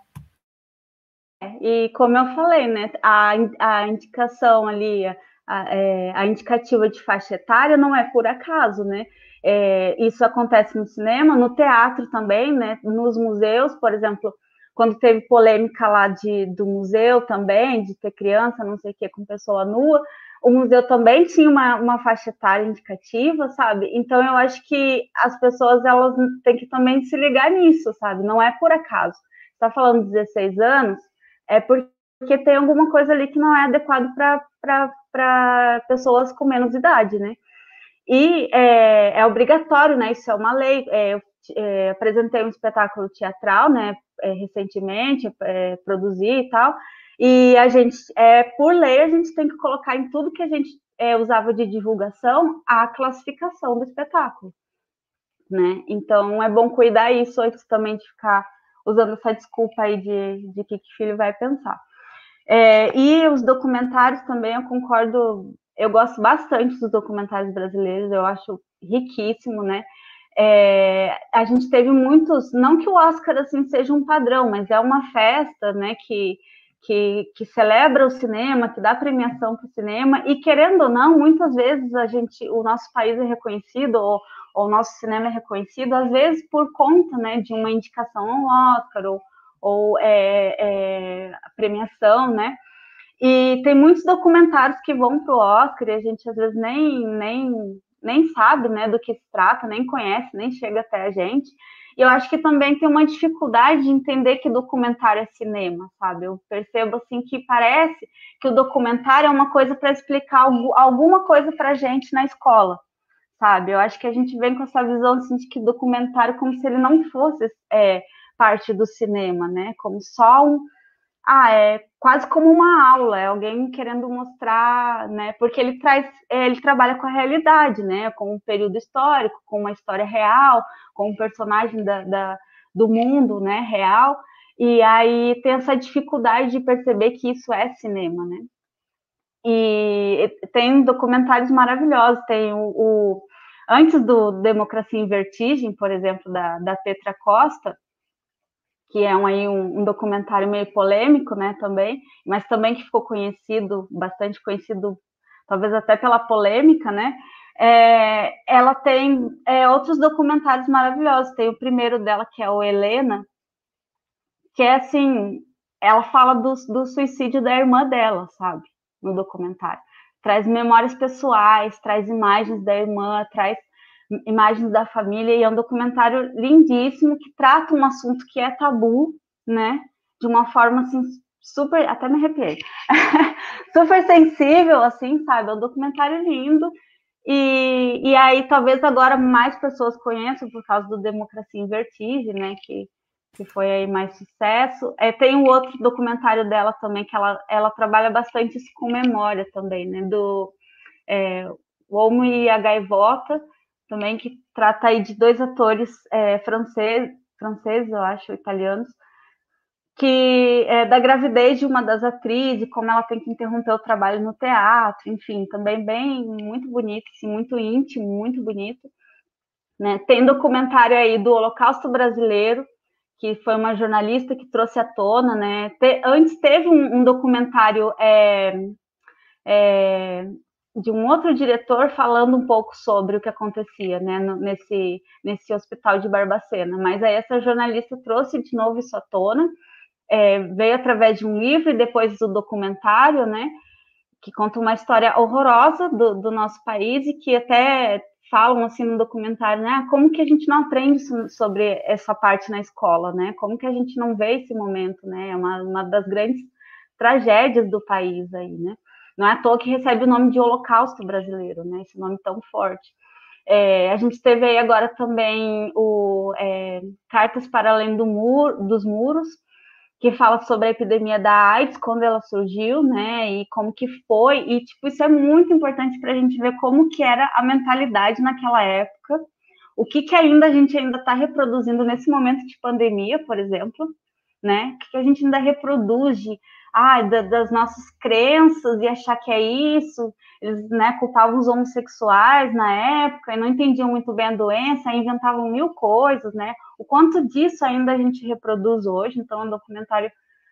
E como eu falei, né, a, a indicação ali, a, é, a indicativa de faixa etária não é por acaso, né? É, isso acontece no cinema, no teatro também, né? Nos museus, por exemplo, quando teve polêmica lá de, do museu também, de ter criança, não sei o que, com pessoa nua, o museu também tinha uma, uma faixa etária indicativa, sabe? Então eu acho que as pessoas elas têm que também se ligar nisso, sabe? Não é por acaso. Está falando de 16 anos, é porque tem alguma coisa ali que não é adequado para pessoas com menos idade, né? E é, é, obrigatório, né? Isso é uma lei. É, eu é, apresentei um espetáculo teatral, né? É, recentemente, é, produzi e tal. E a gente, é, por lei, a gente tem que colocar em tudo que a gente é, usava de divulgação a classificação do espetáculo, né? Então é bom cuidar isso antes também de ficar usando essa desculpa aí de, de que, que filho vai pensar. É, e os documentários também, eu concordo, eu gosto bastante dos documentários brasileiros, eu acho riquíssimo, né? É, a gente teve muitos, não que o Oscar assim seja um padrão, mas é uma festa, né, que que, que celebra o cinema, que dá premiação para o cinema, e querendo ou não, muitas vezes a gente, o nosso país é reconhecido, ou, ou o nosso cinema é reconhecido, às vezes por conta né, de uma indicação ao Oscar, ou, ou é, é, premiação, né? E tem muitos documentários que vão para o Oscar e a gente às vezes nem, nem, nem sabe né, do que se trata, nem conhece, nem chega até a gente. E eu acho que também tem uma dificuldade de entender que documentário é cinema, sabe? Eu percebo assim que parece que o documentário é uma coisa para explicar alguma coisa para gente na escola, sabe? Eu acho que a gente vem com essa visão assim, de que documentário como se ele não fosse é, parte do cinema, né? Como só um, ah, é quase como uma aula, é alguém querendo mostrar, né? Porque ele traz, é, ele trabalha com a realidade, né? Com um período histórico, com uma história real, com um personagem da, da, do mundo, né? Real. E aí tem essa dificuldade de perceber que isso é cinema, né? E tem documentários maravilhosos, tem o, o antes do Democracia em Vertigem, por exemplo, da, da Petra Costa, que é um, aí um, um, documentário meio polêmico, né, também, mas também que ficou conhecido, bastante conhecido, talvez até pela polêmica, né, é, ela tem é, outros documentários maravilhosos, tem o primeiro dela, que é o Helena, que é assim, ela fala do, do suicídio da irmã dela, sabe, no documentário, traz memórias pessoais, traz imagens da irmã, traz imagens da família e é um documentário lindíssimo que trata um assunto que é tabu, né? De uma forma assim super, até me arrepiei, super sensível, assim, sabe? É um documentário lindo. E, e aí talvez agora mais pessoas conheçam por causa do Democracia em Vertigem, né? Que, que foi aí mais sucesso. É, tem um outro documentário dela também que ela, ela trabalha bastante isso com memória também, né? Do é, o Homo e a Gaivota, também, que trata aí de dois atores é, franceses, franceses, eu acho, italianos, que é da gravidez de uma das atrizes, como ela tem que interromper o trabalho no teatro, enfim, também bem muito bonito, assim, muito íntimo, muito bonito. Né? Tem documentário aí do Holocausto Brasileiro, que foi uma jornalista que trouxe à tona, né? Te, antes teve um, um documentário é, é, de um outro diretor falando um pouco sobre o que acontecia, né, nesse, nesse hospital de Barbacena. Mas aí essa jornalista trouxe de novo isso à tona, é, veio através de um livro e depois do documentário, né? que conta uma história horrorosa do, do, nosso país e que até falam assim no documentário, né? Como que a gente não aprende sobre essa parte na escola, né? Como que a gente não vê esse momento, né? É uma, uma das grandes tragédias do país aí, né? Não é à toa que recebe o nome de Holocausto brasileiro, né? Esse nome tão forte. É, a gente teve aí agora também o é, Cartas para Além do Muro, dos Muros, que fala sobre a epidemia da AIDS, quando ela surgiu, né, e como que foi, e, tipo, isso é muito importante para a gente ver como que era a mentalidade naquela época, o que que ainda a gente ainda está reproduzindo nesse momento de pandemia, por exemplo, né, o que, que a gente ainda reproduz ah, da, das nossas crenças e achar que é isso. Eles né, culpavam os homossexuais na época e não entendiam muito bem a doença, inventavam mil coisas, né? O quanto disso ainda a gente reproduz hoje. Então, é um documentário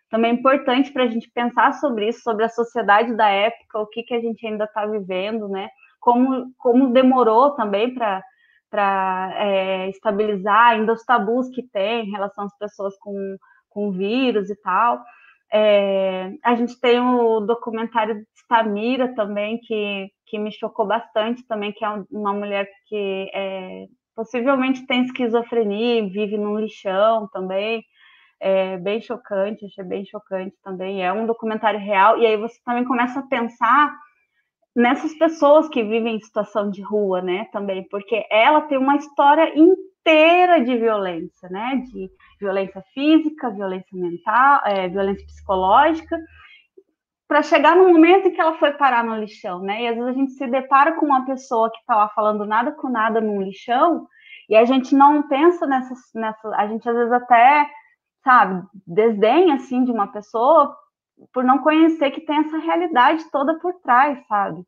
também importante para a gente pensar sobre isso, sobre a sociedade da época, o que, que a gente ainda está vivendo, né? Como, como demorou também para para é, estabilizar ainda os tabus que tem em relação às pessoas com, com vírus e tal. É, a gente tem o documentário de Tamira também, que, que me chocou bastante também, que é uma mulher que é, possivelmente tem esquizofrenia e vive num lixão também. É bem chocante, achei bem chocante também. É um documentário real, e aí você também começa a pensar nessas pessoas que vivem em situação de rua, né, também, porque ela tem uma história de violência, né, de violência física, violência mental, é, violência psicológica, para chegar no momento em que ela foi parar no lixão, né? E às vezes a gente se depara com uma pessoa que está lá falando nada com nada num lixão e a gente não pensa nessas, nessa, a gente às vezes até, sabe, desdenha assim de uma pessoa por não conhecer que tem essa realidade toda por trás, sabe?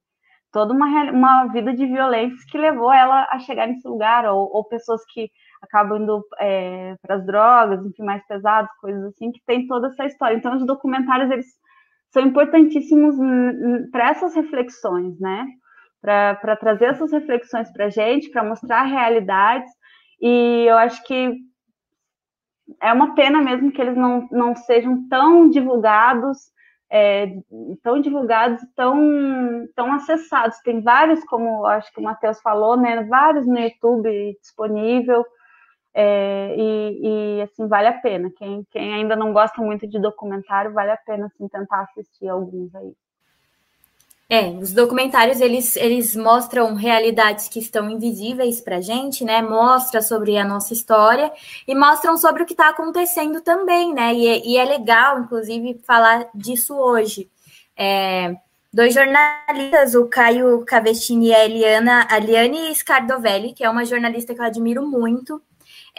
Toda uma, uma vida de violência que levou ela a chegar nesse lugar, ou, ou pessoas que acabam indo é, para as drogas, enfim, mais pesados, coisas assim, que tem toda essa história. Então, os documentários, eles são importantíssimos para essas reflexões, né? Para trazer essas reflexões para a gente, para mostrar realidades, e eu acho que é uma pena mesmo que eles não, não sejam tão divulgados, é, tão divulgados, tão, tão acessados. Tem vários, como acho que o Matheus falou, né? Vários no YouTube disponível. É, e, e, assim, vale a pena. Quem, quem ainda não gosta muito de documentário, vale a pena assim, tentar assistir alguns aí. É, os documentários eles, eles mostram realidades que estão invisíveis para gente, né? Mostra sobre a nossa história e mostram sobre o que está acontecendo também, né? E, é, e, é legal, inclusive, falar disso hoje. É, dois jornalistas, o Caio Cavestini e a Eliana, a Liane Scardovelli, que é uma jornalista que eu admiro muito,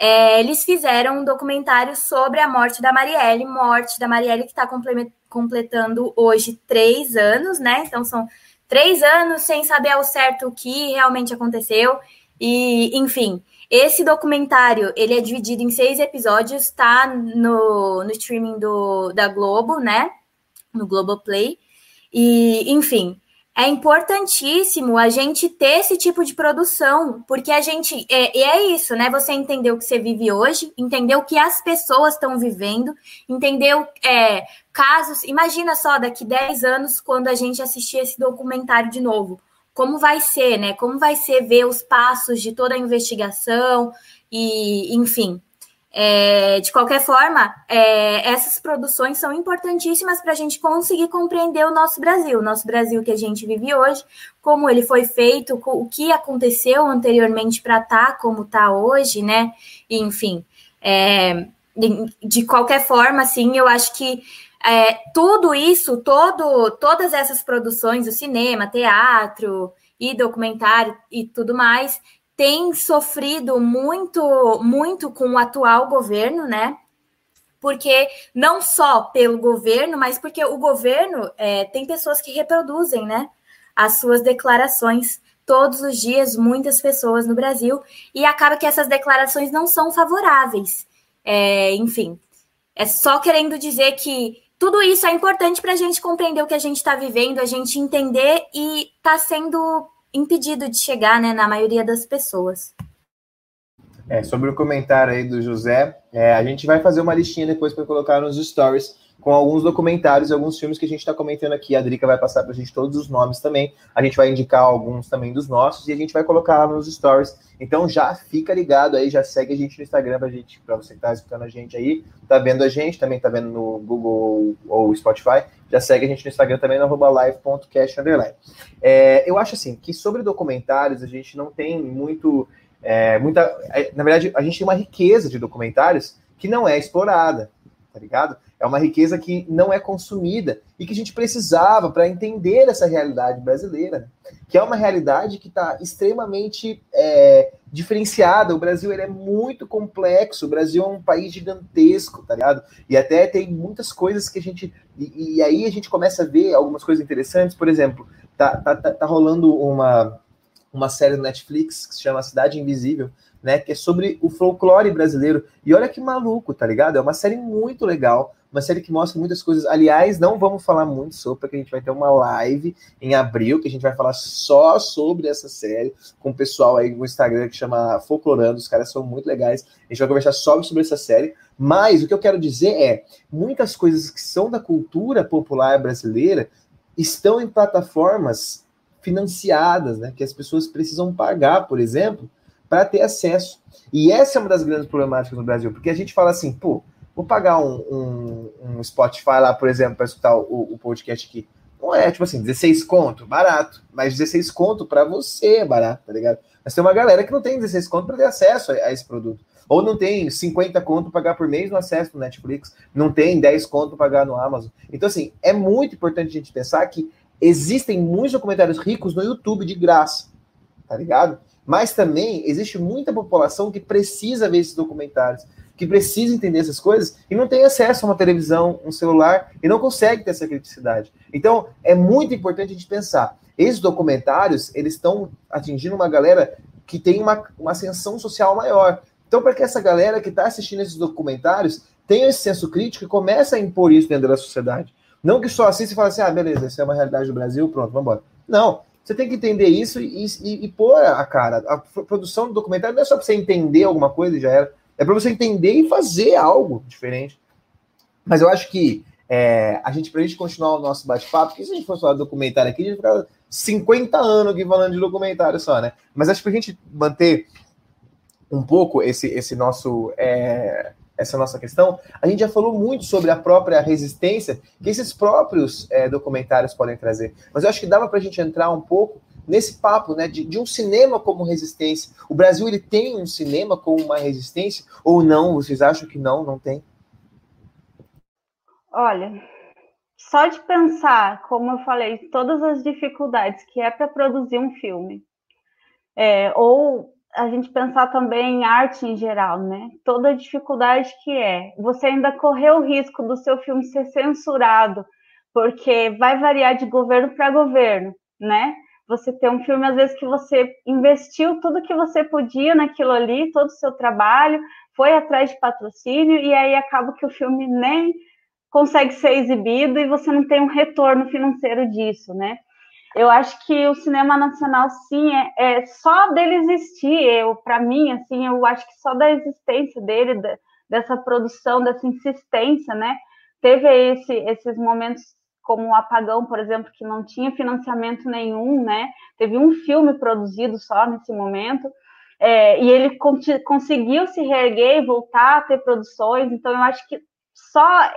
é, eles fizeram um documentário sobre a morte da Marielle, morte da Marielle que está completando hoje três anos, né? Então são três anos sem saber ao certo o que realmente aconteceu. E, enfim, esse documentário ele é dividido em seis episódios, está no, no streaming do, da Globo, né? No Globoplay. E, enfim, é importantíssimo a gente ter esse tipo de produção, porque a gente. É, e é isso, né? Você entender o que você vive hoje, entender o que as pessoas estão vivendo, entender é, casos. Imagina só, daqui 10 anos, quando a gente assistir esse documentário de novo. Como vai ser, né? Como vai ser ver os passos de toda a investigação e, enfim. É, de qualquer forma, é, essas produções são importantíssimas para a gente conseguir compreender o nosso Brasil, o nosso Brasil que a gente vive hoje, como ele foi feito, o que aconteceu anteriormente para estar tá como está hoje, né? Enfim, é, de qualquer forma, assim, eu acho que é, tudo isso, todo, todas essas produções, o cinema, teatro e documentário e tudo mais, tem sofrido muito, muito com o atual governo, né? Porque não só pelo governo, mas porque o governo é, tem pessoas que reproduzem, né? As suas declarações todos os dias muitas pessoas no Brasil e acaba que essas declarações não são favoráveis. É, enfim, é só querendo dizer que tudo isso é importante para a gente compreender o que a gente está vivendo, a gente entender e está sendo impedido de chegar né, na maioria das pessoas. É, sobre o comentário aí do José, é, a gente vai fazer uma listinha depois para colocar nos stories com alguns documentários e alguns filmes que a gente está comentando aqui. A Drica vai passar para a gente todos os nomes também. A gente vai indicar alguns também dos nossos e a gente vai colocar lá nos stories. Então já fica ligado aí, já segue a gente no Instagram para gente, para você que está escutando a gente aí, tá vendo a gente, também tá vendo no Google ou Spotify, já segue a gente no Instagram também no live.cast É, eu acho assim que sobre documentários a gente não tem muito é, muita, é, na verdade, a gente tem uma riqueza de documentários que não é explorada, tá ligado? É uma riqueza que não é consumida e que a gente precisava para entender essa realidade brasileira, que é uma realidade que está extremamente é, diferenciada. O Brasil ele é muito complexo, o Brasil é um país gigantesco, tá ligado? E até tem muitas coisas que a gente. E, e aí a gente começa a ver algumas coisas interessantes, por exemplo, tá, tá, tá, tá rolando uma uma série no Netflix que se chama Cidade Invisível, né? Que é sobre o folclore brasileiro. E olha que maluco, tá ligado? É uma série muito legal, uma série que mostra muitas coisas. Aliás, não vamos falar muito sobre, porque a gente vai ter uma live em abril, que a gente vai falar só sobre essa série, com o pessoal aí no Instagram que chama Folclorando, os caras são muito legais. A gente vai conversar só sobre essa série. Mas o que eu quero dizer é, muitas coisas que são da cultura popular brasileira estão em plataformas financiadas, né, que as pessoas precisam pagar, por exemplo, para ter acesso. E essa é uma das grandes problemáticas no Brasil, porque a gente fala assim, pô, vou pagar um, um, um Spotify lá, por exemplo, para escutar o, o, podcast aqui. Não é, tipo assim, 16 conto, barato. Mas 16 conto para você é barato, tá ligado? Mas tem uma galera que não tem 16 conto para ter acesso a, a, esse produto. Ou não tem 50 conto para pagar por mês no acesso no Netflix. Não tem 10 conto para pagar no Amazon. Então, assim, é muito importante a gente pensar que existem muitos documentários ricos no YouTube de graça, tá ligado? Mas também existe muita população que precisa ver esses documentários, que precisa entender essas coisas e não tem acesso a uma televisão, um celular e não consegue ter essa criticidade. Então, é muito importante a gente pensar. Esses documentários, eles estão atingindo uma galera que tem uma, uma ascensão social maior. Então, para que essa galera que está assistindo esses documentários tenha esse senso crítico e comece a impor isso dentro da sociedade. Não que só assista e fale assim, ah, beleza, essa é uma realidade do Brasil, pronto, vamos embora. Não, você tem que entender isso e, e, e pôr a cara. A produção do documentário não é só para você entender alguma coisa e já era. É para você entender e fazer algo diferente. Mas eu acho que é, a gente, para a gente continuar o nosso bate-papo, porque se a gente fosse falar documentário aqui, a gente ficar 50 anos aqui falando de documentário só, né? Mas acho que a gente manter um pouco esse, esse nosso é, essa nossa questão, a gente já falou muito sobre a própria resistência que esses próprios é, documentários podem trazer. Mas eu acho que dava para a gente entrar um pouco nesse papo né, de, de, um cinema como resistência. O Brasil ele tem um cinema como uma resistência ou não? Vocês acham que não? Não tem? Olha, só de pensar, como eu falei, todas as dificuldades que é para produzir um filme, é, ou a gente pensar também em arte em geral, né? Toda a dificuldade que é. Você ainda correu o risco do seu filme ser censurado, porque vai variar de governo para governo, né? Você tem um filme, às vezes, que você investiu tudo que você podia naquilo ali, todo o seu trabalho, foi atrás de patrocínio, e aí acaba que o filme nem consegue ser exibido e você não tem um retorno financeiro disso, né? eu acho que o cinema nacional, sim, é, é só dele existir. Para mim, assim, eu acho que só da existência dele, da, dessa produção, dessa insistência, né? Teve esse, esses momentos como o Apagão, por exemplo, que não tinha financiamento nenhum, né? Teve um filme produzido só nesse momento. É, e ele conseguiu se reerguer e voltar a ter produções. Então, eu acho que só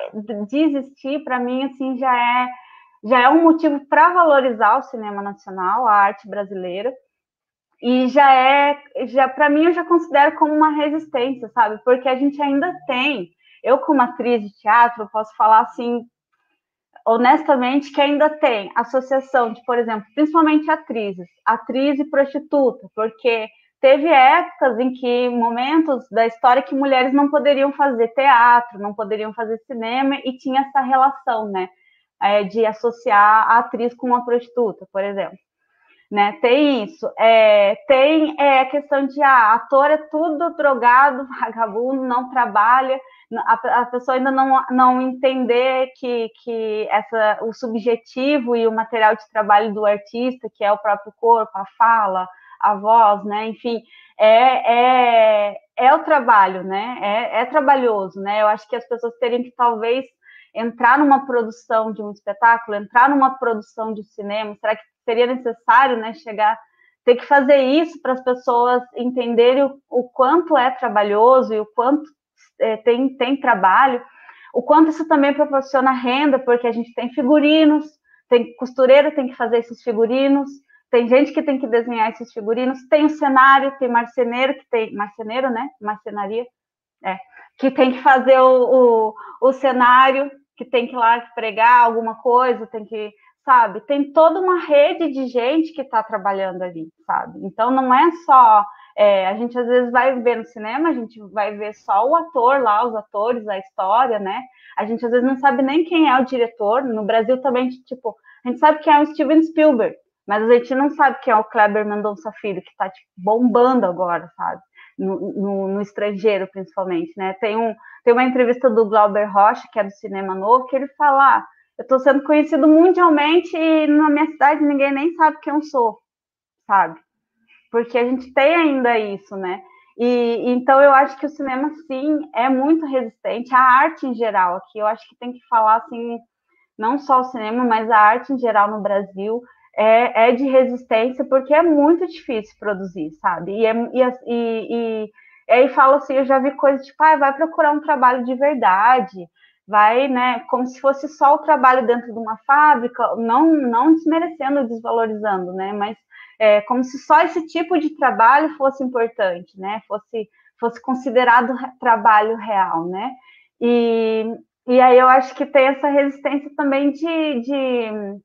de existir, para mim, assim, já é já é um motivo para valorizar o cinema nacional, a arte brasileira. E já é, já para mim eu já considero como uma resistência, sabe? Porque a gente ainda tem, eu como atriz de teatro, posso falar assim honestamente que ainda tem associação de, por exemplo, principalmente atrizes, atriz e prostituta, porque teve épocas em que momentos da história que mulheres não poderiam fazer teatro, não poderiam fazer cinema e tinha essa relação, né? é, de associar a atriz com uma prostituta, por exemplo. né? Tem isso. É, tem é, a questão de ah, ator é tudo drogado, vagabundo, não trabalha. A, a, pessoa ainda não, não entender que, que essa, o subjetivo e o material de trabalho do artista, que é o próprio corpo, a fala, a voz, né? Enfim, é, é, é o trabalho, né? É, é trabalhoso, né? Eu acho que as pessoas teriam que talvez entrar numa produção de um espetáculo, entrar numa produção de cinema, será que seria necessário, né, chegar, ter que fazer isso para as pessoas entenderem o, o, quanto é trabalhoso e o quanto é, tem, tem trabalho, o quanto isso também proporciona renda, porque a gente tem figurinos, tem costureiro tem que fazer esses figurinos, tem gente que tem que desenhar esses figurinos, tem o cenário, tem marceneiro que tem marceneiro, né? Marcenaria, é, que tem que fazer o, o, o cenário, que tem que ir lá pregar alguma coisa, tem que, sabe? Tem toda uma rede de gente que está trabalhando ali, sabe? Então não é só. É, a gente às vezes vai ver no cinema, a gente vai ver só o ator lá, os atores, a história, né? A gente às vezes não sabe nem quem é o diretor. No Brasil também, tipo, a gente sabe que é o Steven Spielberg, mas a gente não sabe quem é o Kleber Mendonça Filho, que está tipo, bombando agora, sabe? No, no, no, estrangeiro, principalmente, né? Tem, um, tem uma entrevista do Glauber Rocha, que é do Cinema Novo, que ele fala: ah, eu estou sendo conhecido mundialmente e na minha cidade ninguém nem sabe quem eu sou, sabe? Porque a gente tem ainda isso, né? E então eu acho que o cinema sim é muito resistente, a arte em geral aqui, eu acho que tem que falar assim, não só o cinema, mas a arte em geral no Brasil é, é de resistência, porque é muito difícil produzir, sabe? E, é, e, e, e aí fala assim, eu já vi coisas tipo, ah, vai procurar um trabalho de verdade, vai, né, como se fosse só o trabalho dentro de uma fábrica, não, não desmerecendo, desvalorizando, né, mas é, como se só esse tipo de trabalho fosse importante, né, fosse, fosse considerado trabalho real, né, e, e aí eu acho que tem essa resistência também de, de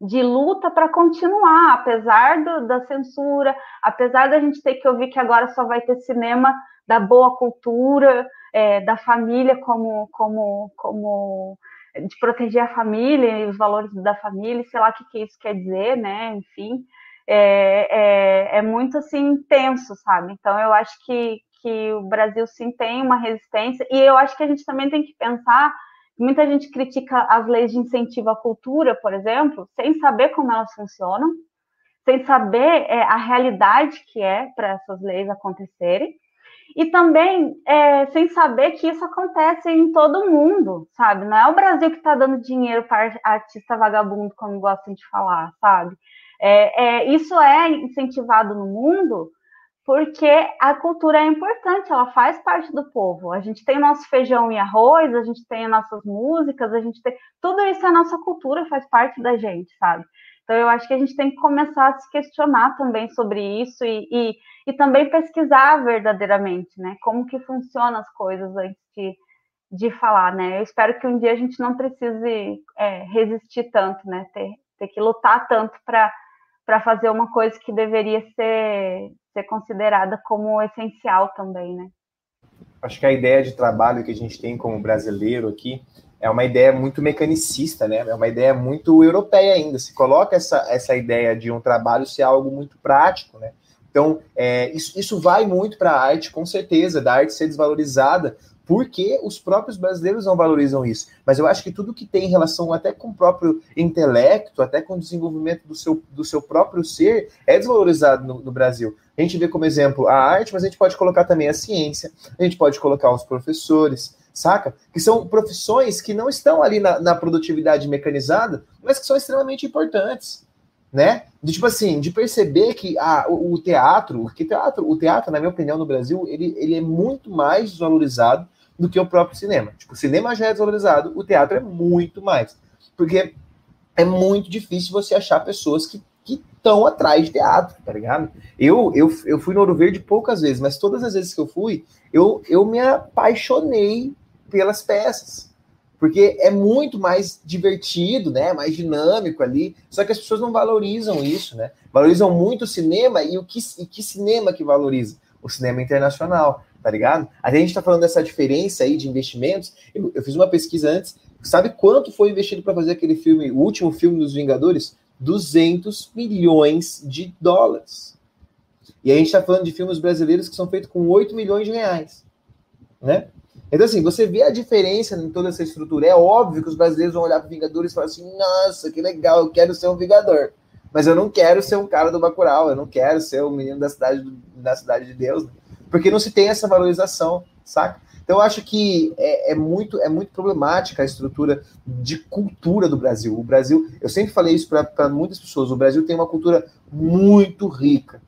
de luta para continuar, apesar do, da censura, apesar da gente ter que ouvir que agora só vai ter cinema da boa cultura, é, da família como, como, como de proteger a família e os valores da família, sei lá o que, que isso quer dizer, né? Enfim, é, é, é muito assim intenso, sabe? Então eu acho que, que o Brasil sim tem uma resistência, e eu acho que a gente também tem que pensar Muita gente critica as leis de incentivo à cultura, por exemplo, sem saber como elas funcionam, sem saber é, a realidade que é para essas leis acontecerem, e também é, sem saber que isso acontece em todo mundo, sabe? Não é o Brasil que está dando dinheiro para artista vagabundo, como gostam de falar, sabe? É, é, isso é incentivado no mundo porque a cultura é importante, ela faz parte do povo. A gente tem nosso feijão e arroz, a gente tem nossas músicas, a gente tem. Tudo isso é nossa cultura, faz parte da gente, sabe? Então, eu acho que a gente tem que começar a se questionar também sobre isso e, e, e também pesquisar verdadeiramente, né? Como que funcionam as coisas antes de, de falar, né? Eu espero que um dia a gente não precise é, resistir tanto, né? Ter, ter que lutar tanto para fazer uma coisa que deveria ser ser considerada como essencial também, né? Acho que a ideia de trabalho que a gente tem como brasileiro aqui é uma ideia muito mecanicista, né? É uma ideia muito europeia ainda. Se coloca essa, essa ideia de um trabalho ser algo muito prático, né? Então, é, isso, isso vai muito para a arte, com certeza, da arte ser desvalorizada, porque os próprios brasileiros não valorizam isso. Mas eu acho que tudo que tem relação até com o próprio intelecto, até com o desenvolvimento do seu, do seu próprio ser, é desvalorizado no, no Brasil. A gente vê como exemplo a arte, mas a gente pode colocar também a ciência, a gente pode colocar os professores, saca? Que são profissões que não estão ali na, na produtividade mecanizada, mas que são extremamente importantes né? De tipo assim, de perceber que ah, o, o teatro, que teatro, o teatro, na minha opinião, no Brasil, ele, ele é muito mais desvalorizado do que o próprio cinema. Tipo, o cinema já é desvalorizado, o teatro é muito mais. Porque é muito difícil você achar pessoas que estão atrás de teatro, tá ligado? Eu, eu, eu fui no Ouro Verde poucas vezes, mas todas as vezes que eu fui, eu, eu me apaixonei pelas peças. Porque é muito mais divertido, né? Mais dinâmico ali. Só que as pessoas não valorizam isso, né? Valorizam muito o cinema e o que, e que cinema que valoriza? O cinema internacional tá ligado? A gente tá falando dessa diferença aí de investimentos. Eu, eu fiz uma pesquisa antes. Sabe quanto foi investido para fazer aquele filme, o último filme dos Vingadores? 200 milhões de dólares. E a gente está falando de filmes brasileiros que são feitos com 8 milhões de reais. Né? Então, assim, você vê a diferença em toda essa estrutura. É óbvio que os brasileiros vão olhar para Vingadores e falar assim: nossa, que legal, eu quero ser um Vingador. Mas eu não quero ser um cara do Bacurau, eu não quero ser o um menino da cidade, da cidade de Deus, né? Porque não se tem essa valorização, saca? Então, eu acho que é, é, muito, é muito problemática a estrutura de cultura do Brasil. O Brasil, eu sempre falei isso para muitas pessoas: o Brasil tem uma cultura muito rica,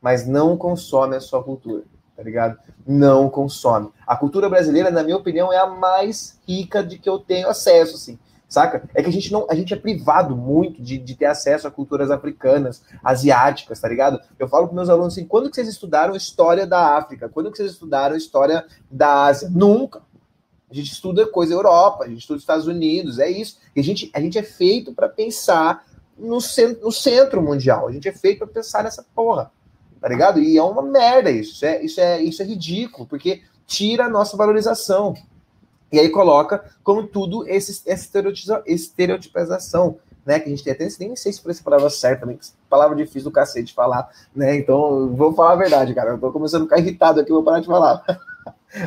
mas não consome a sua cultura, tá ligado? Não consome. A cultura brasileira, na minha opinião, é a mais rica de que eu tenho acesso, assim saca? É que a gente não, a gente é privado muito de, de ter acesso a culturas africanas, asiáticas, tá ligado? Eu falo para meus alunos assim, quando que vocês estudaram história da África? Quando que vocês estudaram história da Ásia? Nunca. A gente estuda coisa Europa, a gente estuda Estados Unidos, é isso. E a gente, a gente é feito para pensar no centro, no centro mundial. A gente é feito para pensar nessa porra, tá ligado? E é uma merda isso. Isso é, isso é, isso é ridículo, porque tira a nossa valorização. E aí coloca como tudo esse, essa estereotipização, né? Que a gente tem até nem sei se foi essa palavra certa, né? Palavra difícil do cacete de falar, né? Então, vou falar a verdade, cara. Eu tô começando a ficar irritado aqui, vou parar de falar.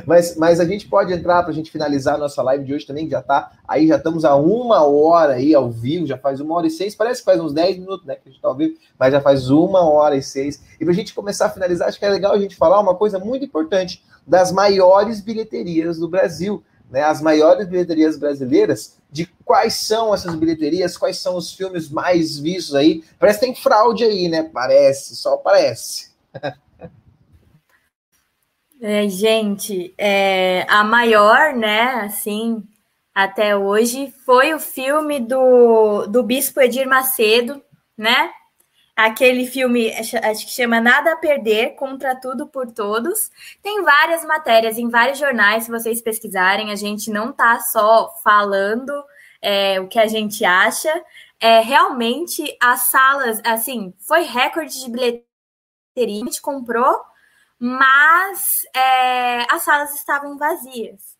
Mas, mas a gente pode entrar para a gente finalizar a nossa live de hoje também, que já tá. Aí já estamos a uma hora aí ao vivo, já faz uma hora e seis, parece que faz uns dez minutos, né? Que a gente está ao vivo, mas já faz uma hora e seis. E para a gente começar a finalizar, acho que é legal a gente falar uma coisa muito importante das maiores bilheterias do Brasil né, as maiores bilheterias brasileiras, de quais são essas bilheterias, quais são os filmes mais vistos aí. Parece que tem fraude aí, né? Parece, só parece. É, gente, é, a maior, né, assim, até hoje, foi o filme do, do Bispo Edir Macedo, né? Aquele filme, acho que chama Nada a Perder, Contra Tudo por Todos. Tem várias matérias em vários jornais, se vocês pesquisarem. A gente não está só falando é, o que a gente acha. É, realmente, as salas, assim, foi recorde de bilheteria. A gente comprou, mas é, as salas estavam vazias.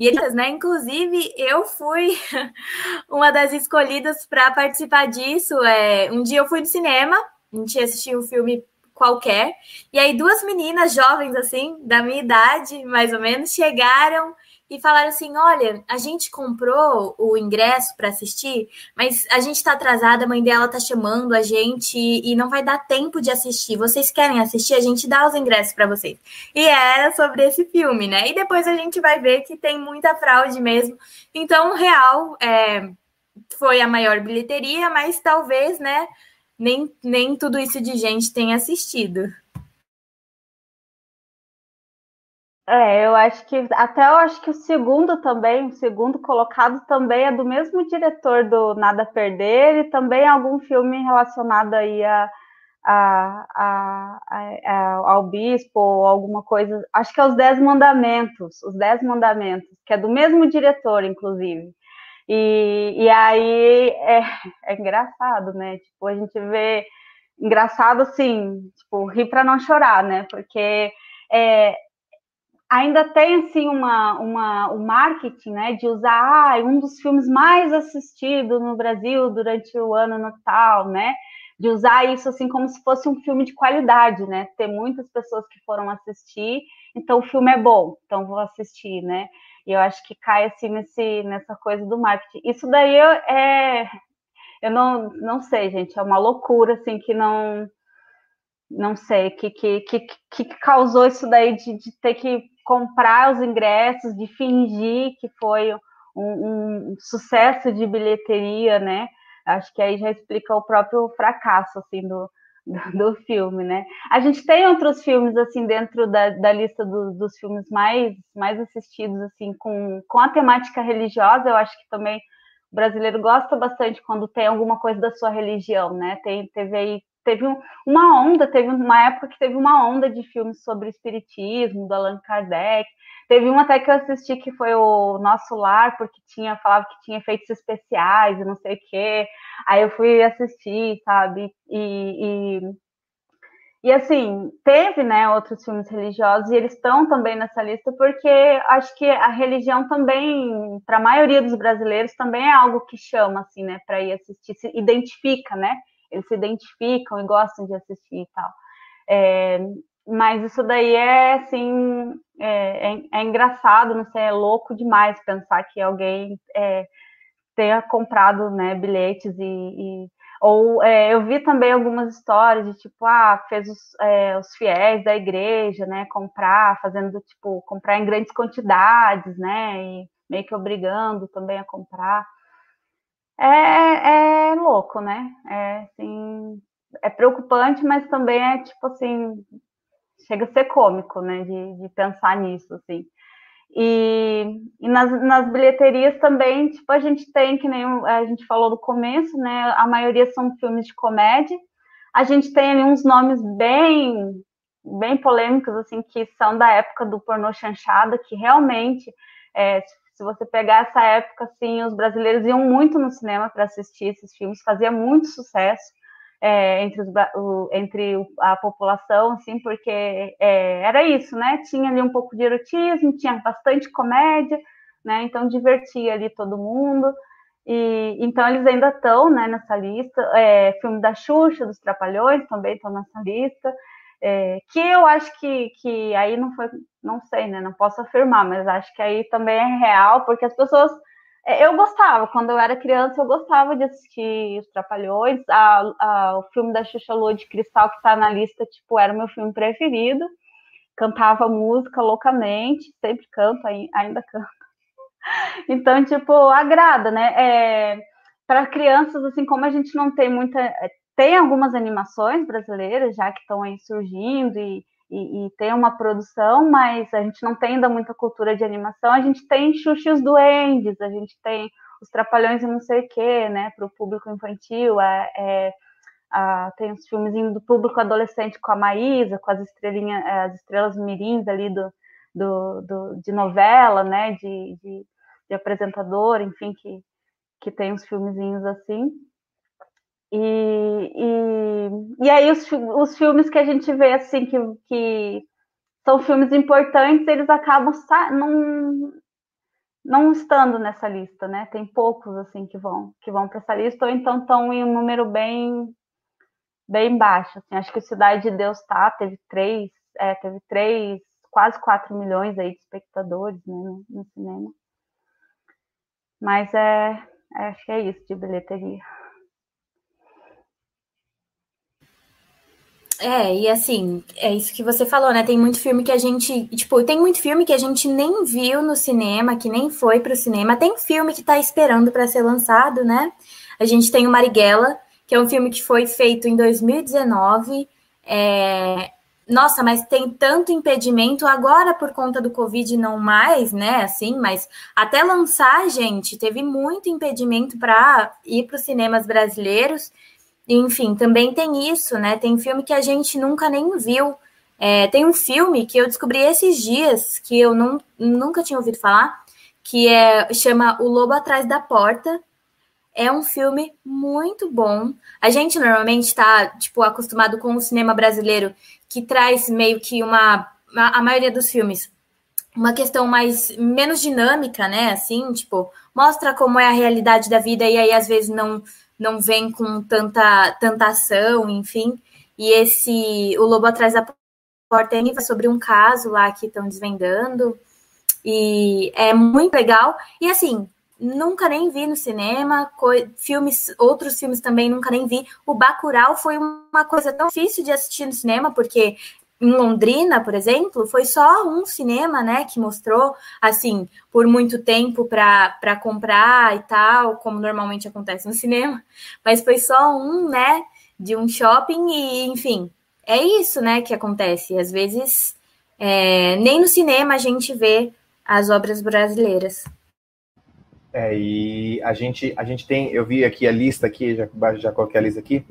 E eles, né? Inclusive, eu fui uma das escolhidas para participar disso. É, um dia eu fui no cinema, a gente assistiu um filme qualquer, e aí duas meninas jovens, assim, da minha idade, mais ou menos, chegaram e falaram assim: olha, a gente comprou o ingresso para assistir, mas a gente está atrasada, a mãe dela tá chamando a gente e não vai dar tempo de assistir. Vocês querem assistir? A gente dá os ingressos para vocês. E era sobre esse filme, né? E depois a gente vai ver que tem muita fraude mesmo. Então, real é, foi a maior bilheteria, mas talvez, né? Nem, nem tudo isso de gente tenha assistido. É, eu acho que até eu acho que o segundo também, o segundo colocado também é do mesmo diretor do Nada Perder e também algum filme relacionado aí a, a, a, a, ao bispo ou alguma coisa. Acho que é os Dez Mandamentos, os Dez Mandamentos, que é do mesmo diretor, inclusive. E, e aí é, é engraçado, né? Tipo, a gente vê engraçado assim, tipo, rir para não chorar, né? Porque é, ainda tem assim uma, uma o marketing né, de usar ah, um dos filmes mais assistidos no Brasil durante o ano natal, né? De usar isso assim como se fosse um filme de qualidade, né? Ter muitas pessoas que foram assistir, então o filme é bom, então vou assistir, né? E eu acho que cai assim nesse, nessa coisa do marketing. Isso daí é. Eu não, não sei, gente, é uma loucura, assim, que não. Não sei, que, que, que, que causou isso daí de, de ter que comprar os ingressos, de fingir que foi um, um, sucesso de bilheteria, né? Acho que aí já explica o próprio fracasso assim do, do, filme, né? A gente tem outros filmes assim dentro da, da lista do, dos filmes mais mais assistidos assim com, com a temática religiosa. Eu acho que também o brasileiro gosta bastante quando tem alguma coisa da sua religião, né? Tem, teve aí teve uma onda, teve uma época que teve uma onda de filmes sobre espiritismo, do Allan Kardec. Teve um até que eu assisti que foi o Nosso Lar, porque tinha falava que tinha efeitos especiais e não sei o quê. Aí eu fui assistir, sabe? E, e, e assim, teve, né, outros filmes religiosos e eles estão também nessa lista porque acho que a religião também, para a maioria dos brasileiros, também é algo que chama, assim, né, para ir assistir, se identifica, né? Eles se identificam e gostam de assistir e tal. É, mas isso daí é, assim, é, é, é, engraçado, não sei, é louco demais pensar que alguém é, tenha comprado, né, bilhetes e, e ou é, eu vi também algumas histórias de tipo, ah, fez os, é, os, fiéis da igreja, né, comprar, fazendo tipo, comprar em grandes quantidades, né, e meio que obrigando também a comprar. É, é louco, né? É assim, é preocupante, mas também é tipo assim, chega a ser cômico, né, de, de pensar nisso, assim. E, e nas, nas, bilheterias também, tipo, a gente tem, que nem a gente falou no começo, né? A maioria são filmes de comédia. A gente tem ali uns nomes bem, bem polêmicos, assim, que são da época do pornô chanchada, que realmente, é, você pegar essa época, assim, os brasileiros iam muito no cinema para assistir esses filmes, fazia muito sucesso é, entre, os, o, entre a população, assim, porque é, era isso, né? Tinha ali um pouco de erotismo, tinha bastante comédia, né? Então divertia ali todo mundo. E então eles ainda estão né, nessa lista. É, filme da Xuxa, dos Trapalhões, também estão nessa lista. É, que eu acho que, que aí não foi, não sei, né? Não posso afirmar, mas acho que aí também é real, porque as pessoas é, eu gostava, quando eu era criança, eu gostava de assistir Os Trapalhões. A, a, o filme da Xuxa Lua de Cristal, que está na lista, tipo, era o meu filme preferido. Cantava música loucamente, sempre canto, ainda canto. Então, tipo, agrada, né? É, Para crianças, assim, como a gente não tem muita. Tem algumas animações brasileiras já que estão aí surgindo e e, e tem uma produção, mas a gente não tem ainda muita cultura de animação. A gente tem Xuxos Duendes, a gente tem os Trapalhões e não sei o quê, né, para o público infantil. É, é, a, tem os filmes do público adolescente com a Maísa, com as estrelinhas, é, as estrelas mirins ali do, do, do, de novela, né, de, de, de apresentador, enfim, que, que tem uns filmezinhos assim. E, e, e aí os, os filmes que a gente vê assim que, que são filmes importantes, eles acabam não, não estando nessa lista, né? Tem poucos assim que vão que vão para essa lista, ou então estão em um número bem bem baixo. Assim. Acho que Cidade de Deus tá, teve três, é, teve três, quase quatro milhões aí de espectadores né, no, no cinema. Mas é, é, acho que é isso de bilheteria. É, e assim, é isso que você falou, né? Tem muito filme que a gente, tipo, tem muito filme que a gente nem viu no cinema, que nem foi pro cinema. Tem filme que tá esperando para ser lançado, né? A gente tem o Marighella, que é um filme que foi feito em 2019. É... Nossa, mas tem tanto impedimento agora por conta do Covid, não mais, né? Assim, mas até lançar, gente, teve muito impedimento para ir para os cinemas brasileiros. Enfim, também tem isso, né? Tem filme que a gente nunca nem viu. É, tem um filme que eu descobri esses dias, que eu não, nunca tinha ouvido falar, que é chama O Lobo Atrás da Porta. É um filme muito bom. A gente normalmente está tipo acostumado com o cinema brasileiro que traz meio que uma a maioria dos filmes uma questão mais menos dinâmica, né? Assim, tipo, mostra como é a realidade da vida e aí às vezes não não vem com tanta, tanta ação, enfim. E esse O Lobo Atrás da Porta é sobre um caso lá que estão desvendando. E é muito legal. E assim, nunca nem vi no cinema, filmes, outros filmes também nunca nem vi. O Bacurau foi uma coisa tão difícil de assistir no cinema, porque em Londrina, por exemplo, foi só um cinema, né, que mostrou, assim, por muito tempo para comprar e tal, como normalmente acontece no cinema, mas foi só um, né, de um shopping e, enfim, é isso, né, que acontece. Às vezes, é, nem no cinema a gente vê as obras brasileiras. É, e a gente, a gente tem, eu vi aqui a lista aqui, já, já coloquei a lista aqui,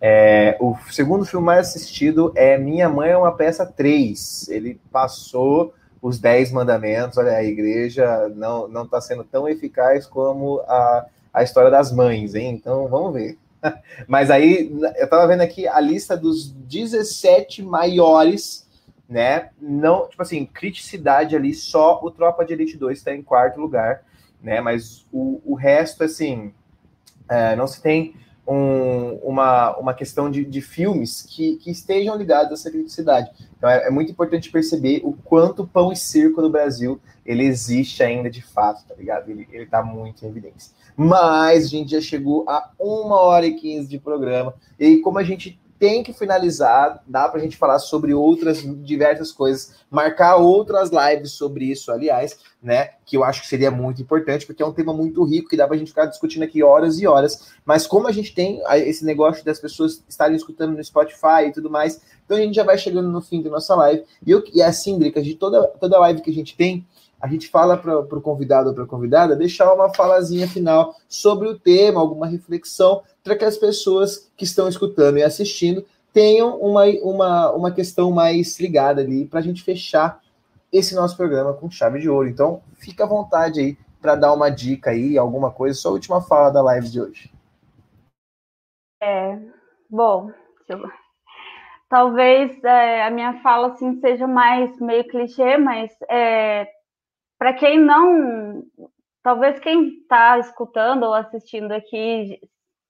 é, o segundo filme mais assistido é Minha Mãe é uma Peça 3. Ele passou os 10 mandamentos. Olha, a igreja não está sendo tão eficaz como a, a história das mães, hein? Então vamos ver. Mas aí, eu tava vendo aqui a lista dos 17 maiores, né? Não, tipo assim, criticidade ali, só o Tropa de Elite 2 está em quarto lugar, né? Mas o, o resto, assim, é, não se tem um, uma, uma questão de, de filmes que, que, estejam ligados a essa. Então é, é, muito importante perceber o quanto pão e circo no Brasil ele existe ainda de fato, tá ligado? Ele, ele tá muito em evidência. Mas a gente já chegou a uma hora e quinze de programa. E como a gente tem que finalizar, dá para a gente falar sobre outras diversas coisas, marcar outras lives sobre isso, aliás, né? Que eu acho que seria muito importante, porque é um tema muito rico que dá para a gente ficar discutindo aqui horas e horas. Mas como a gente tem esse negócio das pessoas estarem escutando no Spotify e tudo mais, então a gente já vai chegando no fim da nossa live. E, eu, e assim, Drica, de toda, toda live que a gente tem, a gente fala para o convidado ou para a convidada deixar uma falazinha final sobre o tema, alguma reflexão, para que as pessoas que estão escutando e assistindo tenham uma, uma, uma questão mais ligada ali para a gente fechar esse nosso programa com chave de ouro. Então, fica à vontade aí para dar uma dica aí, alguma coisa, só a última fala da live de hoje. É, bom, talvez é, a minha fala assim seja mais meio clichê, mas é, para quem não, talvez quem está escutando ou assistindo aqui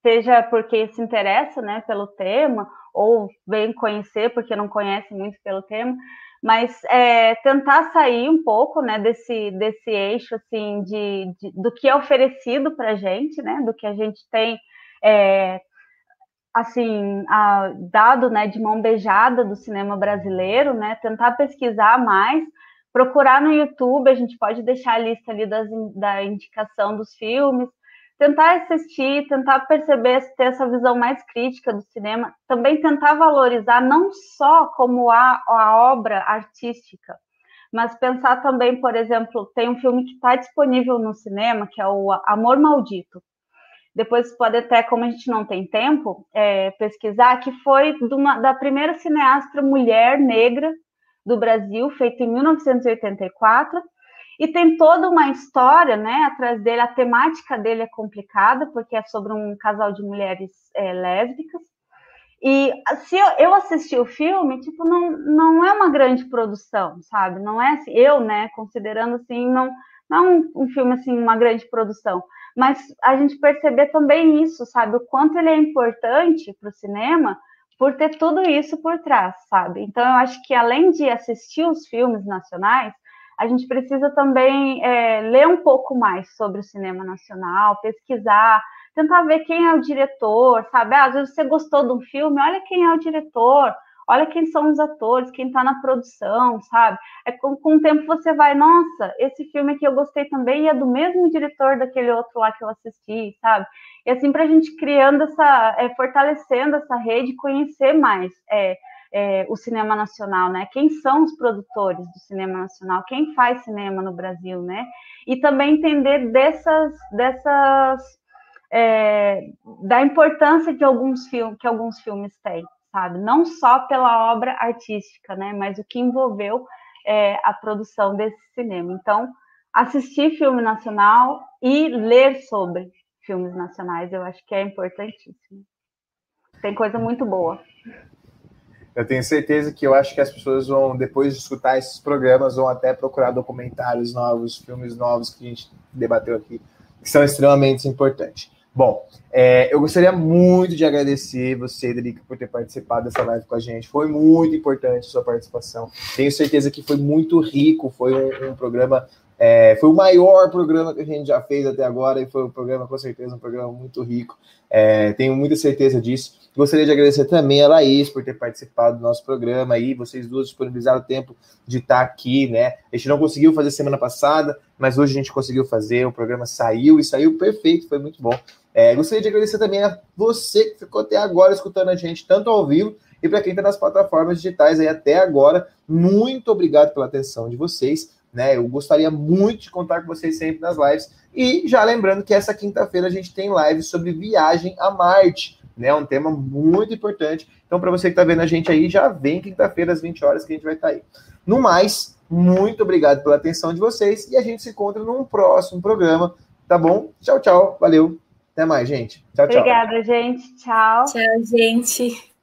seja porque se interessa, né, pelo tema ou vem conhecer porque não conhece muito pelo tema, mas é, tentar sair um pouco, né, desse desse eixo assim de, de do que é oferecido para gente, né, do que a gente tem é, assim, a, dado, né, de mão beijada do cinema brasileiro, né, tentar pesquisar mais procurar no YouTube, a gente pode deixar a lista ali das, da indicação dos filmes, tentar assistir, tentar perceber, ter essa visão mais crítica do cinema, também tentar valorizar não só como a, a obra artística, mas pensar também, por exemplo, tem um filme que está disponível no cinema, que é o Amor Maldito. Depois pode até, como a gente não tem tempo, é, pesquisar, que foi uma, da primeira cineasta mulher negra do Brasil, feito em 1984, e tem toda uma história, né, atrás dele. A temática dele é complicada, porque é sobre um casal de mulheres é, lésbicas. E se eu, eu, assisti o filme, tipo, não, não é uma grande produção, sabe? Não é assim, eu, né, considerando assim, não, não é um, um filme assim, uma grande produção. Mas a gente perceber também isso, sabe? O quanto ele é importante para o cinema, por ter tudo isso por trás, sabe? Então, eu acho que além de assistir os filmes nacionais, a gente precisa também é, ler um pouco mais sobre o cinema nacional, pesquisar, tentar ver quem é o diretor, sabe? Ah, às vezes você gostou de um filme, olha quem é o diretor, olha quem são os atores, quem está na produção, sabe? É com, com o tempo você vai, nossa, esse filme aqui eu gostei também e é do mesmo diretor daquele outro lá que eu assisti, sabe? E assim para a gente criando essa, é, fortalecendo essa rede, conhecer mais é, é, o cinema nacional, né? Quem são os produtores do cinema nacional? Quem faz cinema no Brasil, né? E também entender dessas, dessas é, da importância alguns filmes que alguns filmes têm, sabe? Não só pela obra artística, né? Mas o que envolveu é, a produção desse cinema. Então, assistir filme nacional e ler sobre filmes nacionais, eu acho que é importantíssimo. Tem coisa muito boa. Eu tenho certeza que eu acho que as pessoas vão, depois de escutar esses programas, vão até procurar documentários novos, filmes novos que a gente debateu aqui, que são extremamente importantes. Bom, é, eu gostaria muito de agradecer você, Drica, por ter participado dessa live com a gente. Foi muito importante a sua participação. Tenho certeza que foi muito rico, foi um, um programa é, foi o maior programa que a gente já fez até agora e foi um programa, com certeza, um programa muito rico. É, tenho muita certeza disso. Gostaria de agradecer também a Laís por ter participado do nosso programa aí. Vocês duas disponibilizaram o tempo de estar aqui, né? A gente não conseguiu fazer semana passada, mas hoje a gente conseguiu fazer. O programa saiu e saiu perfeito, foi muito bom. É, gostaria de agradecer também a você que ficou até agora escutando a gente, tanto ao vivo e para quem está nas plataformas digitais aí até agora. Muito obrigado pela atenção de vocês né? Eu gostaria muito de contar com vocês sempre nas lives. E já lembrando que essa quinta-feira a gente tem live sobre viagem a Marte, né? Um tema muito importante. Então, para você que está vendo a gente aí, já vem quinta-feira às 20 horas que a gente vai estar tá aí. No mais, muito obrigado pela atenção de vocês e a gente se encontra num próximo programa, tá bom? Tchau, tchau. Valeu. Até mais, gente. Tchau, tchau. Obrigada, gente. Tchau. Tchau, gente.